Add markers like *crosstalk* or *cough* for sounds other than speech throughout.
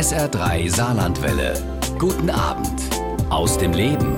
SR3 Saarlandwelle. Guten Abend aus dem Leben.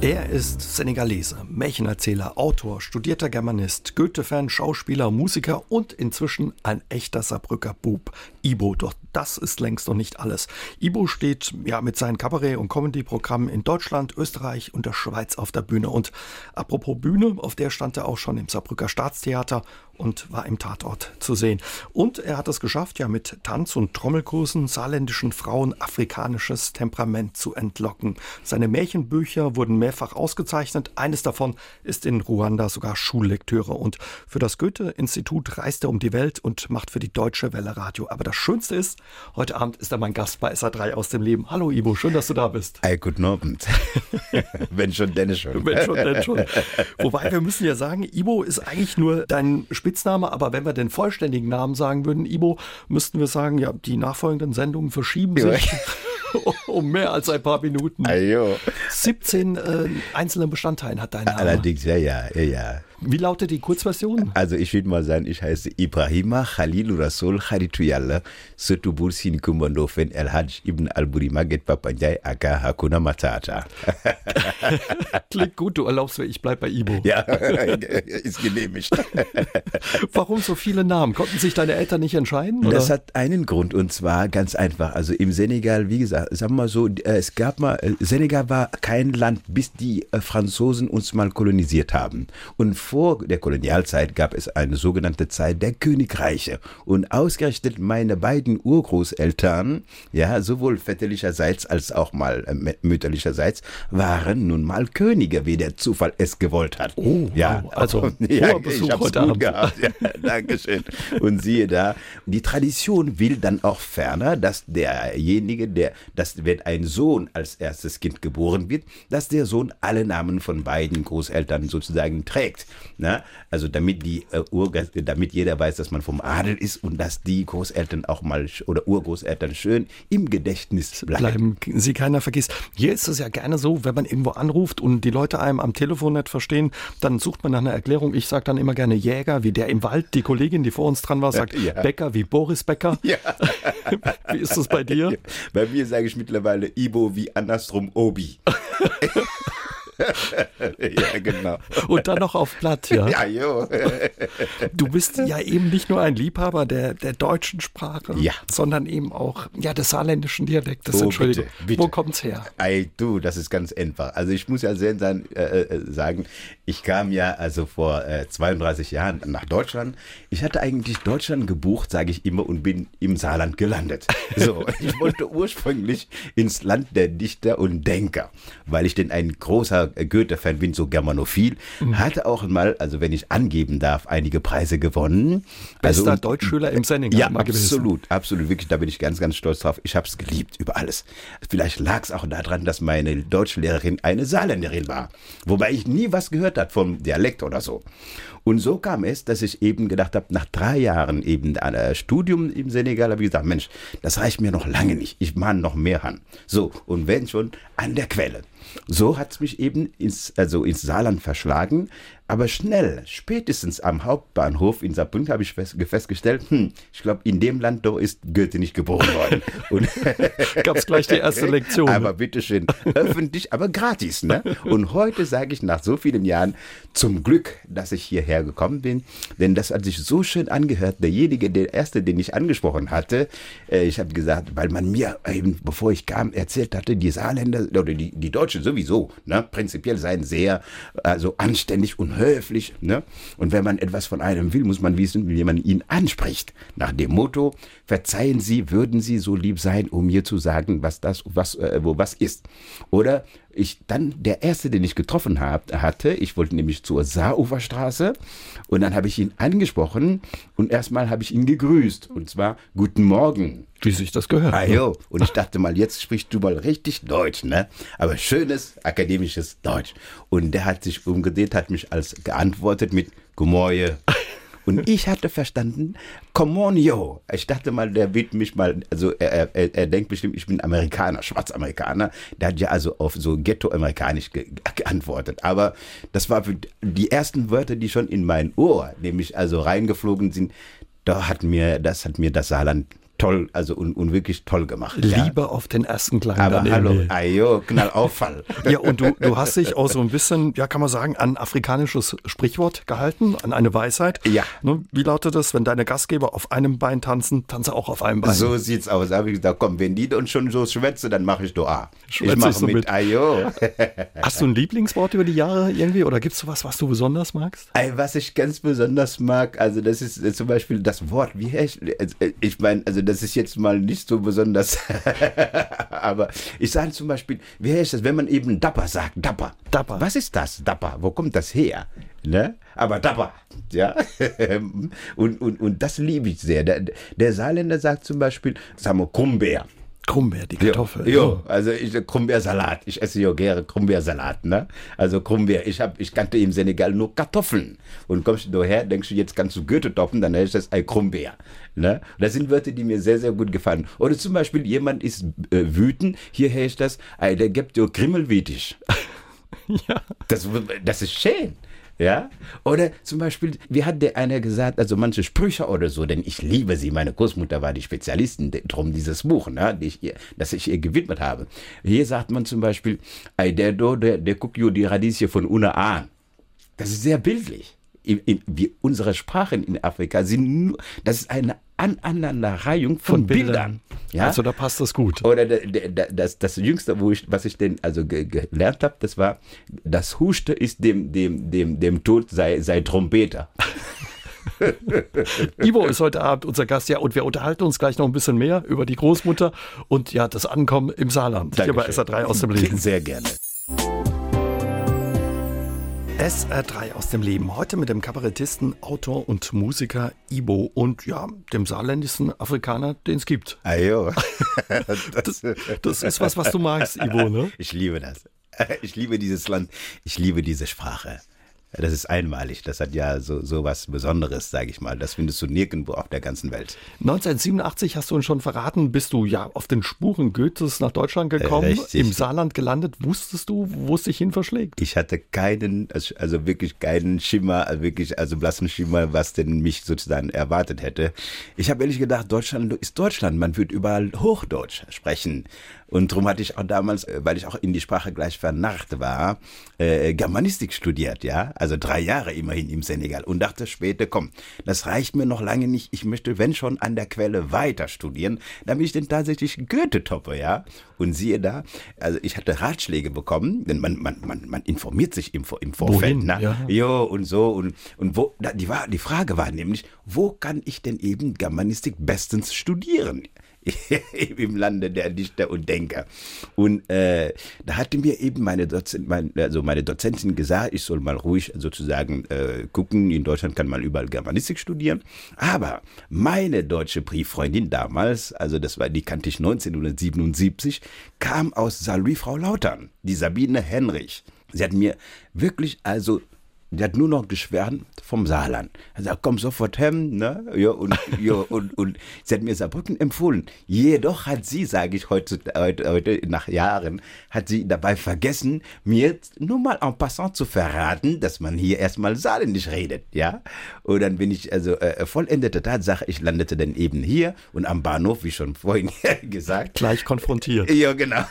Er ist Senegalese, Märchenerzähler, Autor, studierter Germanist, Goethe-Fan, Schauspieler, Musiker und inzwischen ein echter Saarbrücker Bub. Ibo, doch das ist längst noch nicht alles. Ibo steht ja mit seinen Kabarett- und Comedy-Programmen in Deutschland, Österreich und der Schweiz auf der Bühne. Und apropos Bühne, auf der stand er auch schon im Saarbrücker Staatstheater und war im Tatort zu sehen. Und er hat es geschafft, ja mit Tanz- und Trommelkursen saarländischen Frauen afrikanisches Temperament zu entlocken. Seine Märchenbücher wurden mehrfach ausgezeichnet. Eines davon ist in Ruanda sogar Schullektüre. Und für das Goethe-Institut reist er um die Welt und macht für die Deutsche Welle Radio. Aber das Schönste ist, heute Abend ist er mein Gast bei SA3 aus dem Leben. Hallo Ivo, schön, dass du da bist. Hey, guten Abend. *laughs* Wenn schon, denn schon. Wenn schon, denn schon. Wobei wir müssen ja sagen, Ibo ist eigentlich nur dein Spitzname, aber wenn wir den vollständigen Namen sagen würden, Ibo, müssten wir sagen, ja, die nachfolgenden Sendungen verschieben sich *laughs* um mehr als ein paar Minuten. Ajo. 17 äh, einzelne Bestandteile hat dein Name. Allerdings, ja, ja, ja, ja. Wie lautet die Kurzversion? Also ich würde mal sagen, ich heiße Ibrahima Khalil Rasul Kharituyalla Sotu Bursin Kumandofen El Hajj Ibn Al-Buri Maget Papanjai Aka Hakuna Matata. *laughs* Klingt gut, du erlaubst mir, ich bleib bei Ibo. Ja, *laughs* ist genehmigt. *laughs* Warum so viele Namen? Konnten sich deine Eltern nicht entscheiden? Oder? Das hat einen Grund und zwar ganz einfach. Also im Senegal, wie gesagt, sagen wir mal so, es gab mal, Senegal war kein Land, bis die Franzosen uns mal kolonisiert haben. Und vor der Kolonialzeit gab es eine sogenannte Zeit der Königreiche. Und ausgerechnet meine beiden Urgroßeltern, ja, sowohl väterlicherseits als auch mal äh, mütterlicherseits, waren nun mal Könige, wie der Zufall es gewollt hat. Oh, ja, wow. also *laughs* ja, Besuch ich hab's gut gehabt. Ja, *laughs* Dankeschön. Und siehe da, die Tradition will dann auch ferner, dass derjenige, der, dass wenn ein Sohn als erstes Kind geboren wird, dass der Sohn alle Namen von beiden Großeltern sozusagen trägt. Na? Also damit die äh, Urgas damit jeder weiß, dass man vom Adel ist und dass die Großeltern auch mal oder Urgroßeltern schön im Gedächtnis bleiben. bleiben, sie keiner vergisst. Hier ist es ja gerne so, wenn man irgendwo anruft und die Leute einem am Telefon nicht verstehen, dann sucht man nach einer Erklärung. Ich sage dann immer gerne Jäger, wie der im Wald. Die Kollegin, die vor uns dran war, sagt *laughs* Ja. Bäcker, wie Boris Becker. Ja. *laughs* Wie ist das bei dir? *laughs* Bei mir sage ich mittlerweile Ibo wie andersrum Obi. Ja, genau. Und dann noch auf Platt, ja. Ja, jo. Du bist ja eben nicht nur ein Liebhaber der, der deutschen Sprache, Ja. sondern eben auch ja, des saarländischen Dialektes. Oh, Entschuldigung. bitte, bitte. Wo kommt's her? Ey, du, das ist ganz einfach. Also ich muss ja sehr äh, äh, sagen, ich kam ja also vor äh, 32 Jahren nach Deutschland. Ich hatte eigentlich Deutschland gebucht, sage ich immer, und bin im Saarland gelandet. So, *laughs* ich wollte ursprünglich ins Land der Dichter und Denker, weil ich denn ein großer Goethe-Fan bin, so germanophil. Hatte auch mal, also wenn ich angeben darf, einige Preise gewonnen. Bester also, und- Deutschschüler im Senegal ja, gewesen. absolut, absolut, wirklich, da bin ich ganz, ganz stolz drauf. Ich habe es geliebt, über alles. Vielleicht lag es auch daran, dass meine Deutschlehrerin eine Saarländerin war, wobei ich nie was gehört hat vom Dialekt oder so. Und so kam es, dass ich eben gedacht habe, nach drei Jahren eben ein äh, Studium im Senegal, habe ich gesagt, Mensch, das reicht mir noch lange nicht. Ich mahne noch mehr an. So, und wenn schon, an der Quelle. So hat es mich eben ins, also ins Saarland verschlagen. Aber schnell, spätestens am Hauptbahnhof in Saarbrücken habe ich fest, festgestellt, hm, ich glaube, in dem Land doch ist Goethe nicht geboren worden. *laughs* Und Gab's gleich die erste *laughs* Lektion. aber bitteschön, öffentlich, aber gratis. Ne? Und heute sage ich nach so vielen Jahren zum Glück, dass ich hierher gekommen bin, denn das hat sich so schön angehört. Derjenige, der erste, den ich angesprochen hatte, äh, ich habe gesagt, weil man mir eben, bevor ich kam, erzählt hatte, die Saarländer oder die, die Deutschen sowieso, ne, prinzipiell seien sehr also anständig und höflich. Ne? Und wenn man etwas von einem will, muss man wissen, wie man ihn anspricht. Nach dem Motto, verzeihen Sie, würden Sie so lieb sein, um mir zu sagen, was das, was, äh, wo was ist. Oder ich dann der erste, den ich getroffen hab, hatte, ich wollte nämlich zur Saaruferstraße und dann habe ich ihn angesprochen und erstmal habe ich ihn gegrüßt und zwar guten Morgen. Wie sich das gehört. Ah, jo. Und ich dachte mal, jetzt sprichst du mal richtig Deutsch, ne? Aber schönes akademisches Deutsch. Und der hat sich umgedreht, hat mich als geantwortet mit Gemäue. Und ich hatte verstanden, come on, yo. Ich dachte mal, der wird mich mal, also er, er, er denkt bestimmt, ich bin Amerikaner, Schwarzamerikaner. Der hat ja also auf so Ghetto-amerikanisch ge geantwortet. Aber das war für die ersten Wörter, die schon in mein Ohr, nämlich also reingeflogen sind, da hat mir, das hat mir das Saarland toll, also und, und wirklich toll gemacht. Liebe ja. auf den ersten Klang. Aber dann hallo, ayo, Knallauffall. Ja, und du, du hast dich auch so ein bisschen, ja, kann man sagen, an afrikanisches Sprichwort gehalten, an eine Weisheit. Ja. Ne, wie lautet das, wenn deine Gastgeber auf einem Bein tanzen, tanze auch auf einem Bein. So sieht's aus. Da habe ich gesagt, komm, wenn die uns schon so schwätzen, dann mache ich Dua. Schwätze ich mache ich so mit, mit. ayo. *laughs* Hast du ein Lieblingswort über die Jahre irgendwie oder gibt es sowas, was du besonders magst? Ey, Was ich ganz besonders mag, also das ist äh, zum Beispiel das Wort, wie heißt, äh, ich meine, also das ist jetzt mal nicht so besonders, *laughs* aber ich sage zum Beispiel, wie heißt das, wenn man eben Dapper sagt, Dapper. Dapper. Was ist das, Dapper? Wo kommt das her? Ne? Aber Dapper, ja. *laughs* und, und, und das liebe ich sehr. Der, der Saarländer sagt zum Beispiel, sagen wir, Krummbeer. Krummbeer, die Kartoffel. Jo, also ich Krummbeersalat. Ich esse ja gerne Krummbeersalat, ne? Also Krummbeer. Ich hab, ich kannte im Senegal nur Kartoffeln. Und kommst du daher, denkst du, jetzt kannst du Goethe toppen, dann heißt das ein Krummbeer. Ne? Das sind Wörter, die mir sehr, sehr gut gefallen. Oder zum Beispiel, jemand ist äh, wütend, hier heißt das, ey, der gibt dir Krimmelwütig. *laughs* Ja. Das, das ist schön. Ja? Oder zum Beispiel, wie hat der einer gesagt, also manche Sprüche oder so, denn ich liebe sie, meine Großmutter war die Spezialistin, drum dieses Buch, ne, die ich ihr, das ich ihr gewidmet habe. Hier sagt man zum Beispiel, "Ei, der, der, der guckt jo die Radieschen von Una an. Das ist sehr bildlich. In, in, wie unsere Sprachen in Afrika sind nur, das ist eine Aneinanderreihung von, Von Bildern. Bildern. Ja? Also da passt das gut. Oder der, der, der, das, das Jüngste, wo ich, was ich denn also ge, gelernt habe, das war, das Huste ist dem, dem, dem, dem Tod sei, sei Trompeter. *laughs* Ivo ist heute Abend unser Gast, ja, und wir unterhalten uns gleich noch ein bisschen mehr über die Großmutter und ja, das Ankommen im Saarland. Hier bei Dankeschön. SR3 aus dem Leben. Sehr gerne. SR3 aus dem Leben. Heute mit dem Kabarettisten, Autor und Musiker Ibo und ja, dem saarländischen Afrikaner, den es gibt. Ajo. *laughs* Das, das ist was, was du magst, Ibo, ne? Ich liebe das. Ich liebe dieses Land. Ich liebe diese Sprache. Das ist einmalig. Das hat ja so, so was Besonderes, sage ich mal. Das findest du nirgendwo auf der ganzen Welt. 1987 hast du uns schon verraten, bist du ja auf den Spuren Goethes nach Deutschland gekommen, Richtig. im Saarland gelandet. Wusstest du, wo es dich hin verschlägt? Ich hatte keinen, also also wirklich keinen Schimmer, also wirklich, also blassen Schimmer, was denn mich sozusagen erwartet hätte. Ich habe ehrlich gedacht, Deutschland ist Deutschland. Man wird überall Hochdeutsch sprechen. Und darum hatte ich auch damals, äh, weil ich auch in die Sprache gleich vernarrt war, äh, Germanistik studiert, ja. Also drei Jahre immerhin im Senegal. Und dachte später, komm, das reicht mir noch lange nicht. Ich möchte, wenn schon, an der Quelle weiter studieren, damit ich denn tatsächlich Goethe toppe, ja. Und siehe da, also ich hatte Ratschläge bekommen, denn man, man, man, man informiert sich im, im Vorfeld, Wohin? ne? Ja. Jo, und so. Und, und wo, da, die, war, die Frage war nämlich, wo kann ich denn eben Germanistik bestens studieren? *laughs* im Lande der Dichter und Denker. Und äh, da hatte mir eben meine, Dozent, mein, also meine Dozentin gesagt, ich soll mal ruhig sozusagen äh, gucken, in Deutschland kann man überall Germanistik studieren. Aber meine deutsche Brieffreundin damals, also das war, die kannte ich 1977, kam aus Saarlouis Frau Lautern, die Sabine Henrich. Sie hat mir wirklich also die hat nur noch geschwärmt vom Saarland. Er sagt, komm sofort hem, ne? Ja, und, ja, *laughs* und, und sie hat mir Saarbrücken empfohlen. Jedoch hat sie, sage ich heute, heute, heute nach Jahren, hat sie dabei vergessen, mir nur mal en passant zu verraten, dass man hier erstmal Saarländisch redet, ja? Und dann bin ich, also äh, vollendete Tatsache, ich landete dann eben hier und am Bahnhof, wie schon vorhin *laughs* gesagt. Gleich konfrontiert. Ja, genau.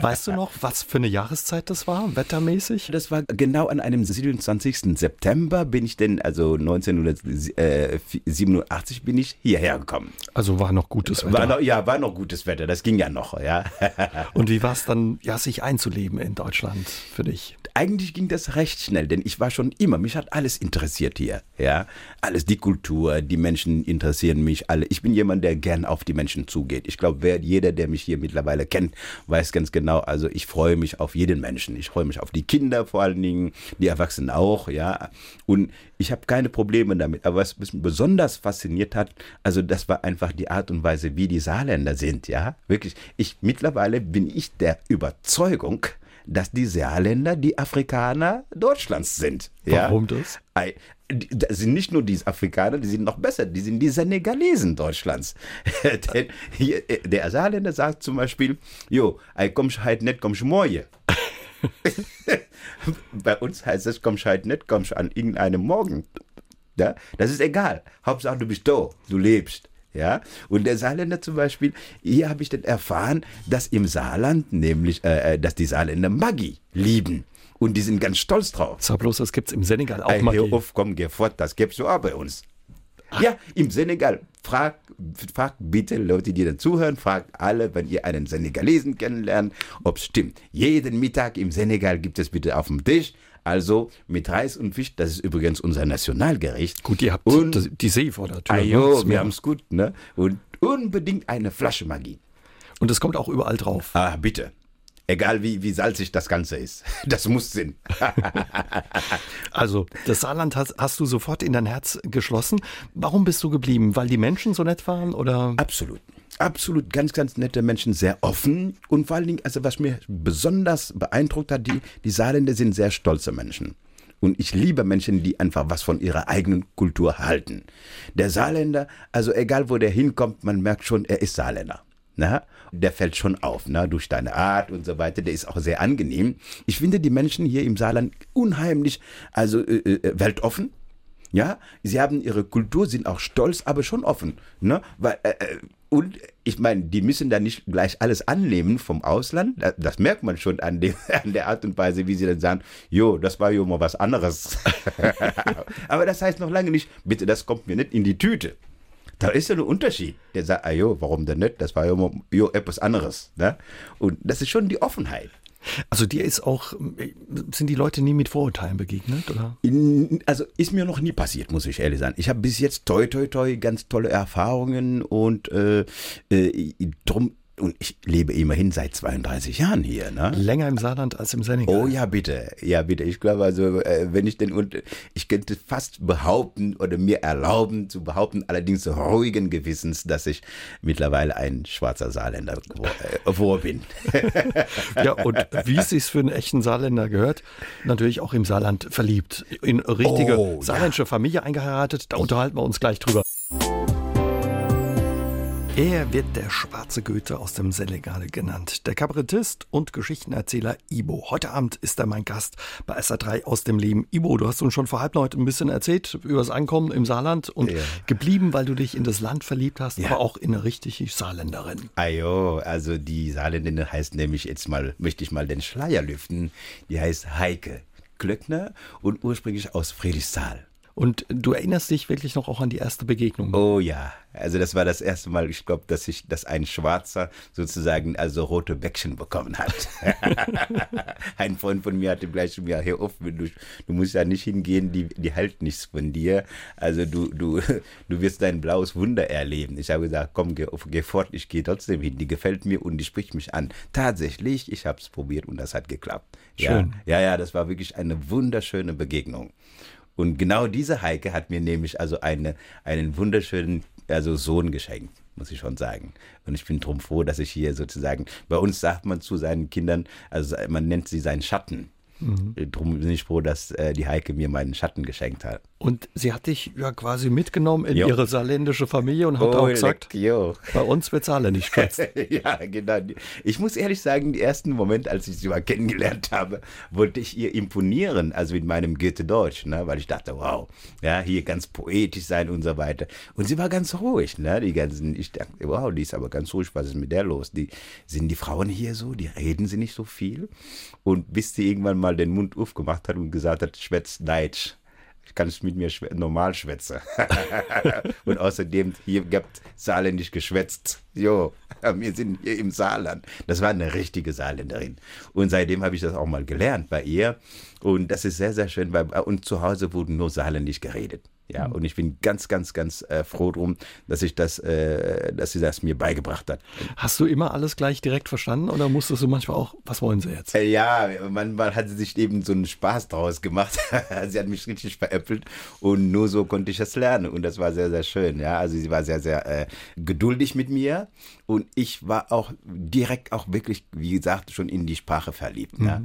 Weißt du noch, was für eine Jahreszeit das war, wettermäßig? Das war genau an einem 27. September bin ich denn, also 1987 bin ich hierher gekommen. Also war noch gutes Wetter. War noch, ja, war noch gutes Wetter, das ging ja noch, ja. *laughs* Und wie war es dann, ja, sich einzuleben in Deutschland für dich? Eigentlich ging das recht schnell, denn ich war schon immer, mich hat alles interessiert hier, ja. Alles, die Kultur, die Menschen interessieren mich alle. Ich bin jemand, der gern auf die Menschen zugeht. Ich glaube, wer, jeder, der mich hier mittlerweile kennt, weiß ganz genau, also ich freue mich auf jeden Menschen. Ich freue mich auf die Kinder vor allen Dingen, die Erwachsenen auch, ja. Und ich habe keine Probleme damit. Aber was mich besonders fasziniert hat, also das war einfach die Art und Weise, wie die Saarländer sind, ja. Wirklich, ich, mittlerweile bin ich der Überzeugung, dass die Saarländer die Afrikaner Deutschlands sind. Ja? Warum das? Ei, die- Das sind nicht nur die Afrikaner, die sind noch besser, die sind die Senegalesen Deutschlands. *laughs* Denn hier, äh, der Saarländer sagt zum Beispiel, jo, ei kommst halt nicht, kommst morgen. *laughs* Bei uns heißt es, kommst halt nicht, kommst an irgendeinem Morgen. Ja? Das ist egal. Hauptsache, du bist da, du lebst. Ja, und der Saarländer zum Beispiel, hier habe ich dann erfahren, dass im Saarland, nämlich, äh, äh dass die Saarländer Maggi lieben. Und die sind ganz stolz drauf. Sag bloß, das gibt es im Senegal auch Maggi. hör auf, komm, geh fort, das gibt's so auch bei uns. Ja, im Senegal. Frag, frag bitte Leute, die dann zuhören, fragt alle, wenn ihr einen Senegalesen kennenlernt, ob es stimmt. Jeden Mittag im Senegal gibt es bitte auf dem Tisch. Also mit Reis und Fisch, das ist übrigens unser Nationalgericht. Gut, ihr habt Und- das- die See vor der Tür. Ah, ne? jo, Das wir haben es gut, ne? Und unbedingt eine Flasche Magie. Und es kommt auch überall drauf. Ah, bitte. Egal wie, wie salzig das Ganze ist. *laughs* Das muss Sinn. *laughs* Also, das Saarland hast, hast du sofort in dein Herz geschlossen. Warum bist du geblieben? Weil die Menschen so nett waren oder? Absolut. Absolut ganz, ganz nette Menschen, sehr offen und vor allen Dingen, also was mir besonders beeindruckt hat, die, die Saarländer sind sehr stolze Menschen. Und ich liebe Menschen, die einfach was von ihrer eigenen Kultur halten. Der Saarländer, also egal wo der hinkommt, man merkt schon, er ist Saarländer. Na, der fällt schon auf, na, durch deine Art und so weiter. Der ist auch sehr angenehm. Ich finde die Menschen hier im Saarland unheimlich, also äh, äh, weltoffen. Ja, sie haben ihre Kultur, sind auch stolz, aber schon offen. Ne? Weil, äh, äh, und ich meine, die müssen da nicht gleich alles annehmen vom Ausland. Das, das merkt man schon an, dem, *laughs* an der Art und Weise, wie sie dann sagen, jo, das war jo mal was anderes. *laughs* aber das heißt noch lange nicht, bitte, das kommt mir nicht in die Tüte. Da ist ja ein Unterschied. Der sagt, ah jo, warum denn nicht? Das war jo, mal- jo etwas anderes. Ne? Und das ist schon die Offenheit. Also dir ist auch, sind die Leute nie mit Vorurteilen begegnet, oder? In, also ist mir noch nie passiert, muss ich ehrlich sagen. Ich habe bis jetzt toi toi toi ganz tolle Erfahrungen und äh, äh, drum und ich lebe immerhin seit 32 Jahren hier, ne? Länger im Saarland als im Senegal. Oh ja, bitte. Ja, bitte. Ich glaube also, äh, wenn ich denn und ich könnte fast behaupten oder mir erlauben zu behaupten, allerdings ruhigen Gewissens, dass ich mittlerweile ein schwarzer Saarländer gewor- äh, vor bin. *laughs* Ja, und wie es sich für einen echten Saarländer gehört, natürlich auch im Saarland verliebt. In richtige Oh, ja. saarländische Familie eingeheiratet, da unterhalten wir uns gleich drüber. Er wird der schwarze Goethe aus dem Senegal genannt. Der Kabarettist und Geschichtenerzähler Ibo. Heute Abend ist er mein Gast bei SA3 aus dem Leben. Ibo, du hast uns schon vor halb neun ein bisschen erzählt über das Ankommen im Saarland und Ja. geblieben, weil du dich in das Land verliebt hast, Ja. aber auch in eine richtige Saarländerin. Ajo, also die Saarländerin heißt nämlich jetzt mal, möchte ich mal den Schleier lüften. Die heißt Heike Klöckner und ursprünglich aus Friedrichsthal. Und du erinnerst dich wirklich noch auch an die erste Begegnung. Oh ja, also das war das erste Mal, ich glaube, dass ich, dass ein Schwarzer sozusagen also rote Bäckchen bekommen hat. *laughs* ein Freund von mir hatte gleich zu mir, hör auf, du, du musst ja nicht hingehen, die, die hält nichts von dir. Also du, du, du wirst dein blaues Wunder erleben. Ich habe gesagt, komm, geh, geh fort, ich gehe trotzdem hin. Die gefällt mir und die spricht mich an. Tatsächlich, ich habe es probiert und das hat geklappt. Schön. Ja, ja, ja, das war wirklich eine wunderschöne Begegnung. Und genau diese Heike hat mir nämlich also eine, einen wunderschönen also Sohn geschenkt, muss ich schon sagen. Und ich bin drum froh, dass ich hier sozusagen, bei uns sagt man zu seinen Kindern, also man nennt sie seinen Schatten. Drum bin ich froh, dass äh, die Heike mir meinen Schatten geschenkt hat. Und sie hat dich ja quasi mitgenommen in Jo. ihre saarländische Familie und hat Oh, auch gesagt, leck, jo. bei uns wird Saarländisch geschwätzt. *laughs* ja, genau. Ich muss ehrlich sagen, die ersten Momente, als ich sie mal kennengelernt habe, wollte ich ihr imponieren, also mit meinem Goethe-Deutsch, ne? weil ich dachte, wow, ja, hier ganz poetisch sein und so weiter. Und sie war ganz ruhig, ne? Die ganzen, ich dachte, wow, die ist aber ganz ruhig, was ist mit der los? Die, sind die Frauen hier so, die reden sie nicht so viel? Und bis sie irgendwann mal den Mund aufgemacht hat und gesagt hat, schwätzt Deutsch. Ich kann es mit mir schwä- normal schwätzen. *laughs* und außerdem, hier gibt saarländisch geschwätzt. Jo, *laughs* wir sind hier im Saarland. Das war eine richtige Saarländerin. Und seitdem habe ich das auch mal gelernt bei ihr. Und das ist sehr, sehr schön, bei uns zu Hause wurde nur saarländisch geredet. Ja, und ich bin ganz, ganz, ganz äh, froh drum, dass ich das, äh, dass sie das mir beigebracht hat. Hast du immer alles gleich direkt verstanden oder musstest du manchmal auch, was wollen sie jetzt? Äh, Ja, manchmal hat sie sich eben so einen Spaß draus gemacht. *laughs* sie hat mich richtig veräppelt und nur so konnte ich es lernen und das war sehr, sehr schön. Ja, also sie war sehr, sehr äh, geduldig mit mir und ich war auch direkt auch wirklich, wie gesagt, schon in die Sprache verliebt. Ja.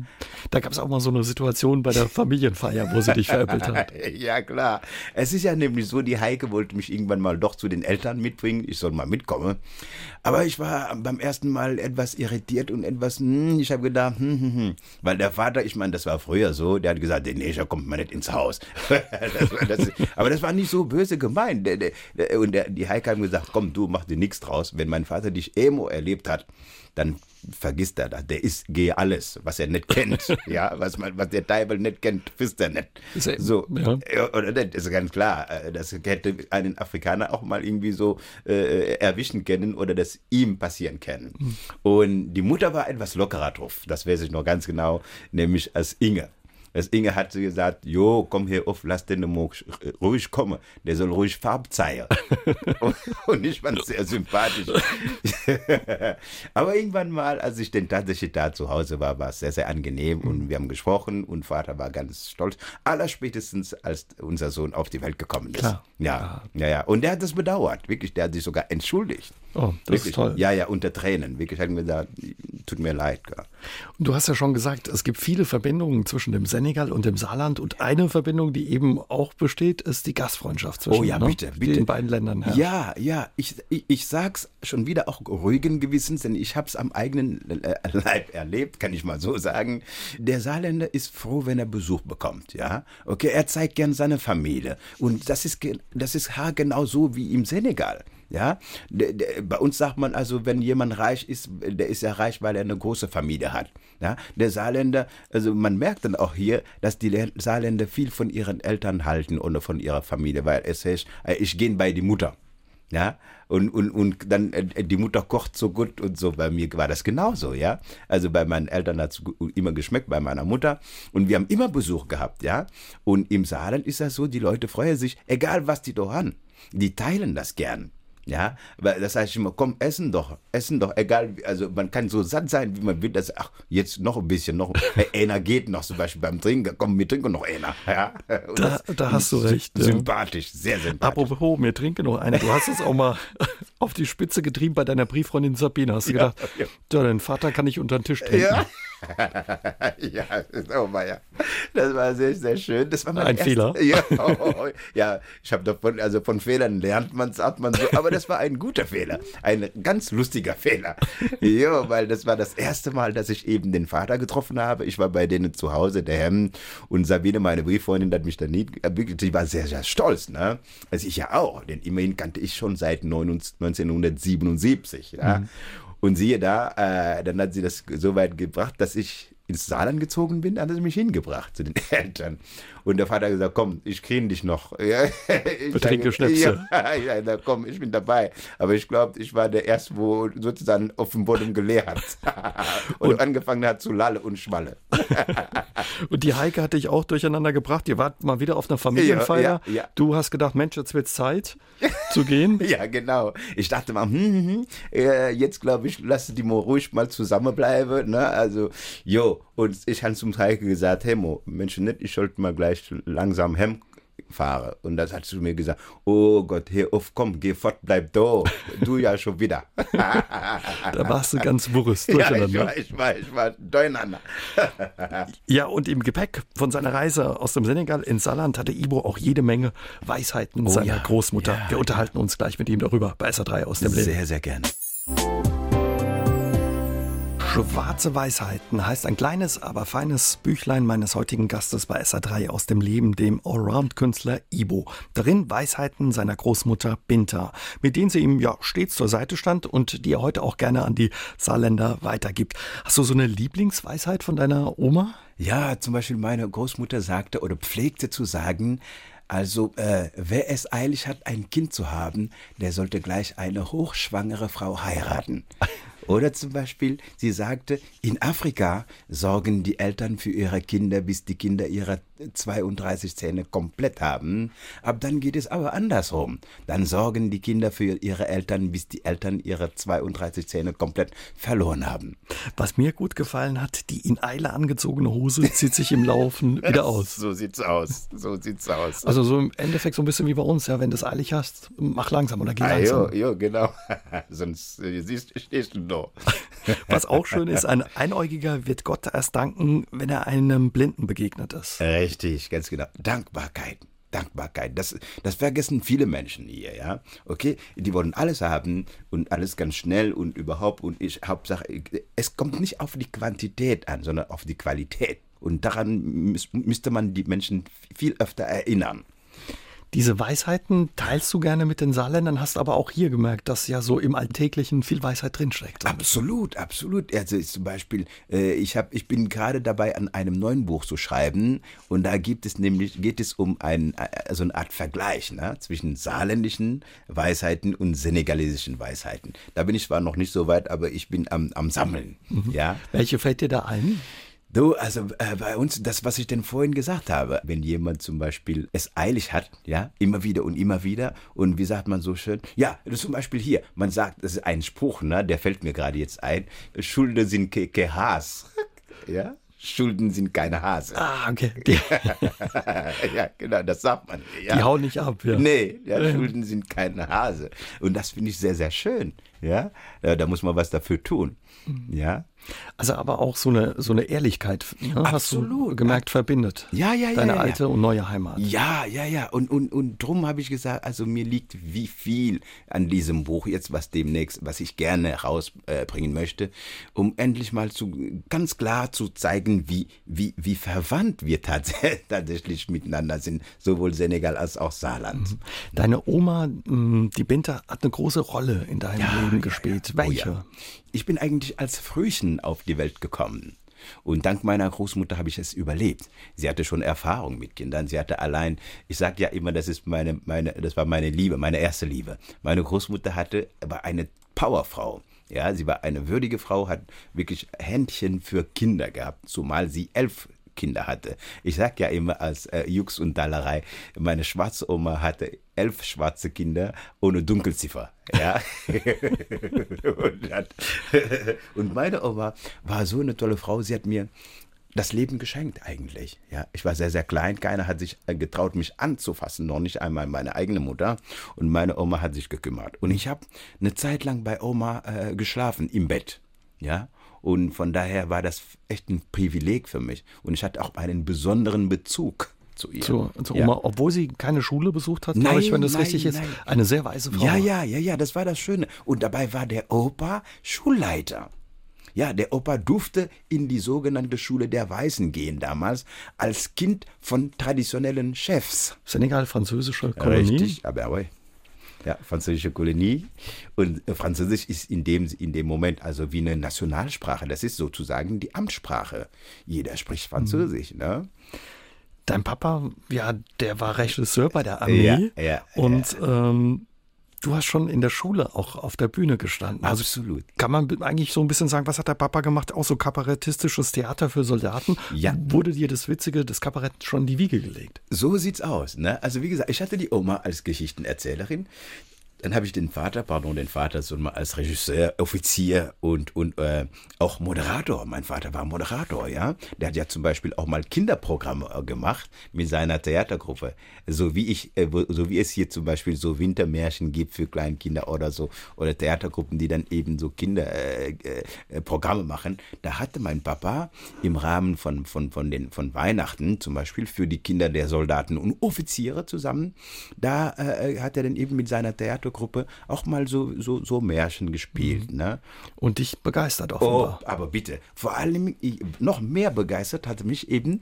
Da gab es auch mal so eine Situation bei der Familienfeier, wo sie dich veräppelt hat. *laughs* Ja, klar. Es ist ja nämlich so, die Heike wollte mich irgendwann mal doch zu den Eltern mitbringen, ich soll mal mitkommen. Aber ich war beim ersten Mal etwas irritiert und etwas, hm, ich habe gedacht, hm, hm, hm. Weil der Vater, ich meine, das war früher so, der hat gesagt, der Neger kommt mal nicht ins Haus. *laughs* das, das, aber das war nicht so böse gemeint. Und die Heike haben gesagt, komm, du mach dir nichts draus. Wenn mein Vater dich Emo erlebt hat, dann vergisst er das. Der ist gehe alles, was er nicht kennt. *laughs* ja, was man, was der Teufel nicht kennt, wisst er nicht. So, ja. oder das ist ganz klar. Äh, das hätte einen Afrikaner auch mal irgendwie so äh, erwischen können oder das ihm passieren können. Mhm. Und die Mutter war etwas lockerer drauf. Das weiß ich noch ganz genau, nämlich als Inge. Das Inge hat gesagt, jo, komm hier auf, lass den ruhig kommen. Der soll ruhig Farb zeigen. *laughs* und ich fand es sehr sympathisch. *laughs* Aber irgendwann mal, als ich denn tatsächlich da zu Hause war, war es sehr, sehr angenehm und wir haben gesprochen und Vater war ganz stolz. Allerspätestens, als unser Sohn auf die Welt gekommen ist. Klar. Ja, ja, ja. Und der hat das bedauert. Wirklich, der hat sich sogar entschuldigt. Oh, das Wirklich. ist toll. Ja, ja, unter Tränen. Wirklich hat mir gesagt, tut mir leid. Und du hast ja schon gesagt, es gibt viele Verbindungen zwischen dem Senegal und dem Saarland. Und eine Verbindung, die eben auch besteht, ist die Gastfreundschaft zwischen oh, ja, ne? bitte, bitte. den beiden Ländern. Herrscht. Ja, ja. Ich, ich, ich sag's schon wieder auch ruhigen Gewissens, denn ich habe es am eigenen äh, Leib erlebt, kann ich mal so sagen. Der Saarländer ist froh, wenn er Besuch bekommt. Ja, okay, er zeigt gern seine Familie. Und das ist, das ist genau so wie im Senegal. Ja, bei uns sagt man also, wenn jemand reich ist, der ist ja reich, weil er eine große Familie hat. Ja, der Saarländer, also man merkt dann auch hier, dass die Saarländer viel von ihren Eltern halten oder von ihrer Familie, weil es heißt, äh, ich gehe bei die Mutter. Ja, und, und, und dann äh, die Mutter kocht so gut und so. Bei mir war das genauso, ja. Also bei meinen Eltern hat es immer geschmeckt, bei meiner Mutter. Und wir haben immer Besuch gehabt, ja. Und im Saarland ist das so, die Leute freuen sich, egal was die doch haben. Die teilen das gern. Ja, weil das heißt immer, komm, essen doch, essen doch, egal, also man kann so satt sein, wie man will, dass, ach, jetzt noch ein bisschen, noch, *laughs* einer geht noch zum Beispiel beim Trinken, komm, wir trinken noch einer. *laughs* Ja, da, da hast du recht. Sympathisch, sehr sympathisch. Apropos, wir trinken noch einer. Du hast es auch mal *laughs* auf die Spitze getrieben bei deiner Brieffreundin Sabine. Hast du ja, gedacht, ja. ja, dein Vater kann nicht unter den Tisch trinken. Ja. *laughs* ja, oh ja. das war sehr, sehr schön. Das war mein ein erst, Fehler. *laughs* Ja, oh, ja ich habe davon, also von Fehlern lernt man es, hat man so, aber das war ein guter Fehler, ein ganz lustiger Fehler. Ja, weil das war das erste Mal, dass ich eben den Vater getroffen habe. Ich war bei denen zu Hause, der Hemm und Sabine, meine Brieffreundin, hat mich da nie, die war sehr, sehr stolz, ne? Also ich ja auch, denn immerhin kannte ich schon seit 1977, ja. Mhm. Und siehe da, äh, dann hat sie das so weit gebracht, dass ich ins Saarland gezogen bin, hat er mich hingebracht zu den *laughs* Eltern. Und der Vater hat gesagt, komm, ich kriege dich noch. *laughs* Ja, ich trinke Schnäpse. *laughs* Ja, ja, na, komm, ich bin dabei. Aber ich glaube, ich war der Erste, wo sozusagen auf dem Boden geleert hat. *laughs* und, und, angefangen hat zu lalle und schwalle. und die Heike hat dich auch durcheinander gebracht. Ihr wart mal wieder auf einer Familienfeier. Ja, ja, du hast gedacht, Mensch, jetzt wird es Zeit zu gehen. ja, genau. Ich dachte mal, hm, hm, hm, äh, jetzt glaube ich, lass die mal ruhig mal zusammenbleiben. Ne? Also, jo, und ich habe zum Heike gesagt, hey Mo, Mensch, nicht, ich sollte mal gleich langsam hem fahre. Und das hat zu mir gesagt, oh Gott, hier auf, komm, geh fort, bleib da. Du ja schon wieder. *laughs* da warst du ganz Wurst durcheinander. Ja, ich war, ich war, ich war durcheinander. *laughs* ja, und im Gepäck von seiner Reise aus dem Senegal ins Saarland hatte Ibo auch jede Menge Weisheiten oh, seiner ja. Großmutter. Ja, Wir unterhalten uns gleich mit ihm darüber bei SA3 aus dem Leben. Sehr, sehr gerne. Schwarze Weisheiten heißt ein kleines, aber feines Büchlein meines heutigen Gastes bei SA3 aus dem Leben, dem Allround-Künstler Ibo. Darin Weisheiten seiner Großmutter Binta, mit denen sie ihm ja stets zur Seite stand und die er heute auch gerne an die Saarländer weitergibt. Hast du so eine Lieblingsweisheit von deiner Oma? Ja, zum Beispiel meine Großmutter sagte oder pflegte zu sagen, also äh, wer es eilig hat, ein Kind zu haben, der sollte gleich eine hochschwangere Frau heiraten. Oder zum Beispiel, sie sagte, in Afrika sorgen die Eltern für ihre Kinder, bis die Kinder ihre 32 Zähne komplett haben. Ab dann geht es aber andersrum. Dann sorgen die Kinder für ihre Eltern, bis die Eltern ihre 32 Zähne komplett verloren haben. Was mir gut gefallen hat, die in Eile angezogene Hose zieht sich im Laufen *laughs* wieder aus. so sieht's aus. So sieht's aus. Also so im Endeffekt so ein bisschen wie bei uns, ja, wenn du es eilig hast, mach langsam oder geh ah, langsam. Jo, jo, genau. *laughs* Sonst äh, siehst, stehst du da. *laughs* Was auch schön ist, ein Einäugiger wird Gott erst danken, wenn er einem Blinden begegnet ist. Richtig, ganz genau. Dankbarkeit. Dankbarkeit. Das, das vergessen viele Menschen hier, ja. Okay, die wollen alles haben und alles ganz schnell und überhaupt und ich Hauptsache, es kommt nicht auf die Quantität an, sondern auf die Qualität. Und daran müsste man die Menschen viel öfter erinnern. Diese Weisheiten teilst du gerne mit den Saarländern, hast aber auch hier gemerkt, dass ja so im Alltäglichen viel Weisheit drinsteckt. Absolut, absolut. Also zum Beispiel, äh, ich, hab, ich bin gerade dabei, an einem neuen Buch zu schreiben und da gibt es nämlich, geht es um ein, also eine Art Vergleich ne, zwischen saarländischen Weisheiten und senegalesischen Weisheiten. Da bin ich zwar noch nicht so weit, aber ich bin am, am Sammeln. Mhm. Ja. Welche fällt dir da ein? Du, also äh, bei uns, das, was ich denn vorhin gesagt habe, wenn jemand zum Beispiel es eilig hat, ja, immer wieder und immer wieder, und wie sagt man so schön, ja, zum Beispiel hier, man sagt, das ist ein Spruch, ne, der fällt mir gerade jetzt ein, Schulden sind ke, ke Haas, *laughs* ja, Schulden sind keine Hase. Ah, okay. *laughs* *laughs* ja, genau, das sagt man. Ja. Die hauen nicht ab, ja. Nee, ja, Schulden sind keine Hase. Und das finde ich sehr, sehr schön. Ja, da muss man was dafür tun. Mhm. Ja. Also aber auch so eine, so eine Ehrlichkeit, ne? hast du gemerkt, verbindet. Ja, ja, ja. Deine ja, alte und neue Heimat. Ja, ja, ja. Und, und, und drum habe ich gesagt, also mir liegt wie viel an diesem Buch jetzt, was demnächst, was ich gerne rausbringen äh, möchte, um endlich mal zu, ganz klar zu zeigen, wie, wie, wie verwandt wir tats *laughs* tatsächlich miteinander sind, sowohl Senegal als auch Saarland. Mhm. Deine Oma, mm, die Binta, hat eine große Rolle in deinem ja, Leben gespielt. Ja, Welche? Oh, ich bin eigentlich als Frühchen auf die Welt gekommen. Und dank meiner Großmutter habe ich es überlebt. Sie hatte schon Erfahrung mit Kindern. Sie hatte allein, ich sage ja immer, das ist meine, meine, das war meine Liebe, meine erste Liebe. Meine Großmutter hatte, war eine Powerfrau. Ja, sie war eine würdige Frau, hat wirklich Händchen für Kinder gehabt, zumal sie elf Kinder hatte. Ich sage ja immer als äh, Jux und Dallerei, meine schwarze Oma hatte elf schwarze Kinder ohne Dunkelziffer. Ja. *laughs* und, hat, *laughs* und meine Oma war so eine tolle Frau, sie hat mir das Leben geschenkt eigentlich. Ja, ich war sehr, sehr klein. Keiner hat sich äh, getraut, mich anzufassen, noch nicht einmal meine eigene Mutter. Und meine Oma hat sich gekümmert. Und ich habe eine Zeit lang bei Oma äh, geschlafen im Bett. Ja, und von daher war das echt ein Privileg für mich. Und ich hatte auch einen besonderen Bezug zu ihr. Zu, zu Oma, ja. obwohl sie keine Schule besucht hat, glaube ich, wenn das nein, richtig ist. Eine sehr weise Frau. Ja, ja, ja, ja, das war das Schöne. Und dabei war der Opa Schulleiter. Ja, der Opa durfte in die sogenannte Schule der Weißen gehen damals, als Kind von traditionellen Chefs. Senegal, französische Kolonie. Richtig, aber oui ja, französische Kolonie. Und äh, Französisch ist in dem, in dem Moment also wie eine Nationalsprache. Das ist sozusagen die Amtssprache. Jeder spricht Französisch, mhm. ne? Dein Papa, ja, der war Regisseur bei der Armee. Ja, ja, und ja. Ähm, Du hast schon in der Schule auch auf der Bühne gestanden. Also Absolut. Kann man eigentlich so ein bisschen sagen, was hat der Papa gemacht? Auch so kabarettistisches Theater für Soldaten. Ja. Wurde dir das Witzige, das Kabarett schon in die Wiege gelegt? So sieht's aus. Ne? Also wie gesagt, ich hatte die Oma als Geschichtenerzählerin. Dann habe ich den Vater, pardon, den Vater so mal als Regisseur, Offizier und, und äh, auch Moderator. Mein Vater war Moderator, ja. Der hat ja zum Beispiel auch mal Kinderprogramme äh, gemacht mit seiner Theatergruppe. So wie ich, äh, so wie es hier zum Beispiel so Wintermärchen gibt für Kleinkinder oder so, oder Theatergruppen, die dann eben so Kinderprogramme äh, äh, machen. Da hatte mein Papa im Rahmen von, von, von, den, von Weihnachten zum Beispiel für die Kinder der Soldaten und Offiziere zusammen, da äh, hat er dann eben mit seiner Theatergruppe Gruppe auch mal so, so, so Märchen gespielt. Mhm. Ne? Und dich begeistert offenbar. Oh, aber bitte, vor allem noch mehr begeistert hatte mich eben,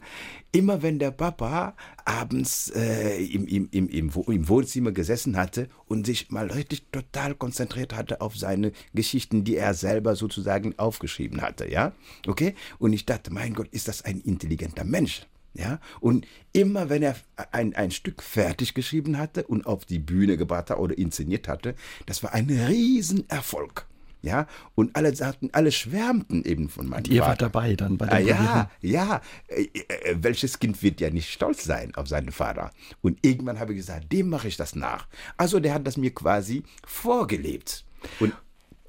immer wenn der Papa abends äh, im, im, im, im, im Wohnzimmer gesessen hatte und sich mal richtig total konzentriert hatte auf seine Geschichten, die er selber sozusagen aufgeschrieben hatte, ja? Okay? Und ich dachte, mein Gott, ist das ein intelligenter Mensch? Ja, und immer wenn er ein, ein Stück fertig geschrieben hatte und auf die Bühne gebracht hat oder inszeniert hatte, das war ein Riesenerfolg. Ja, und alle sagten, alle schwärmten eben von meinem und ihr wart dabei dann bei dem ah, Ja, ja. Äh, äh, welches Kind wird ja nicht stolz sein auf seinen Vater? Und irgendwann habe ich gesagt, dem mache ich das nach. Also der hat das mir quasi vorgelebt. Und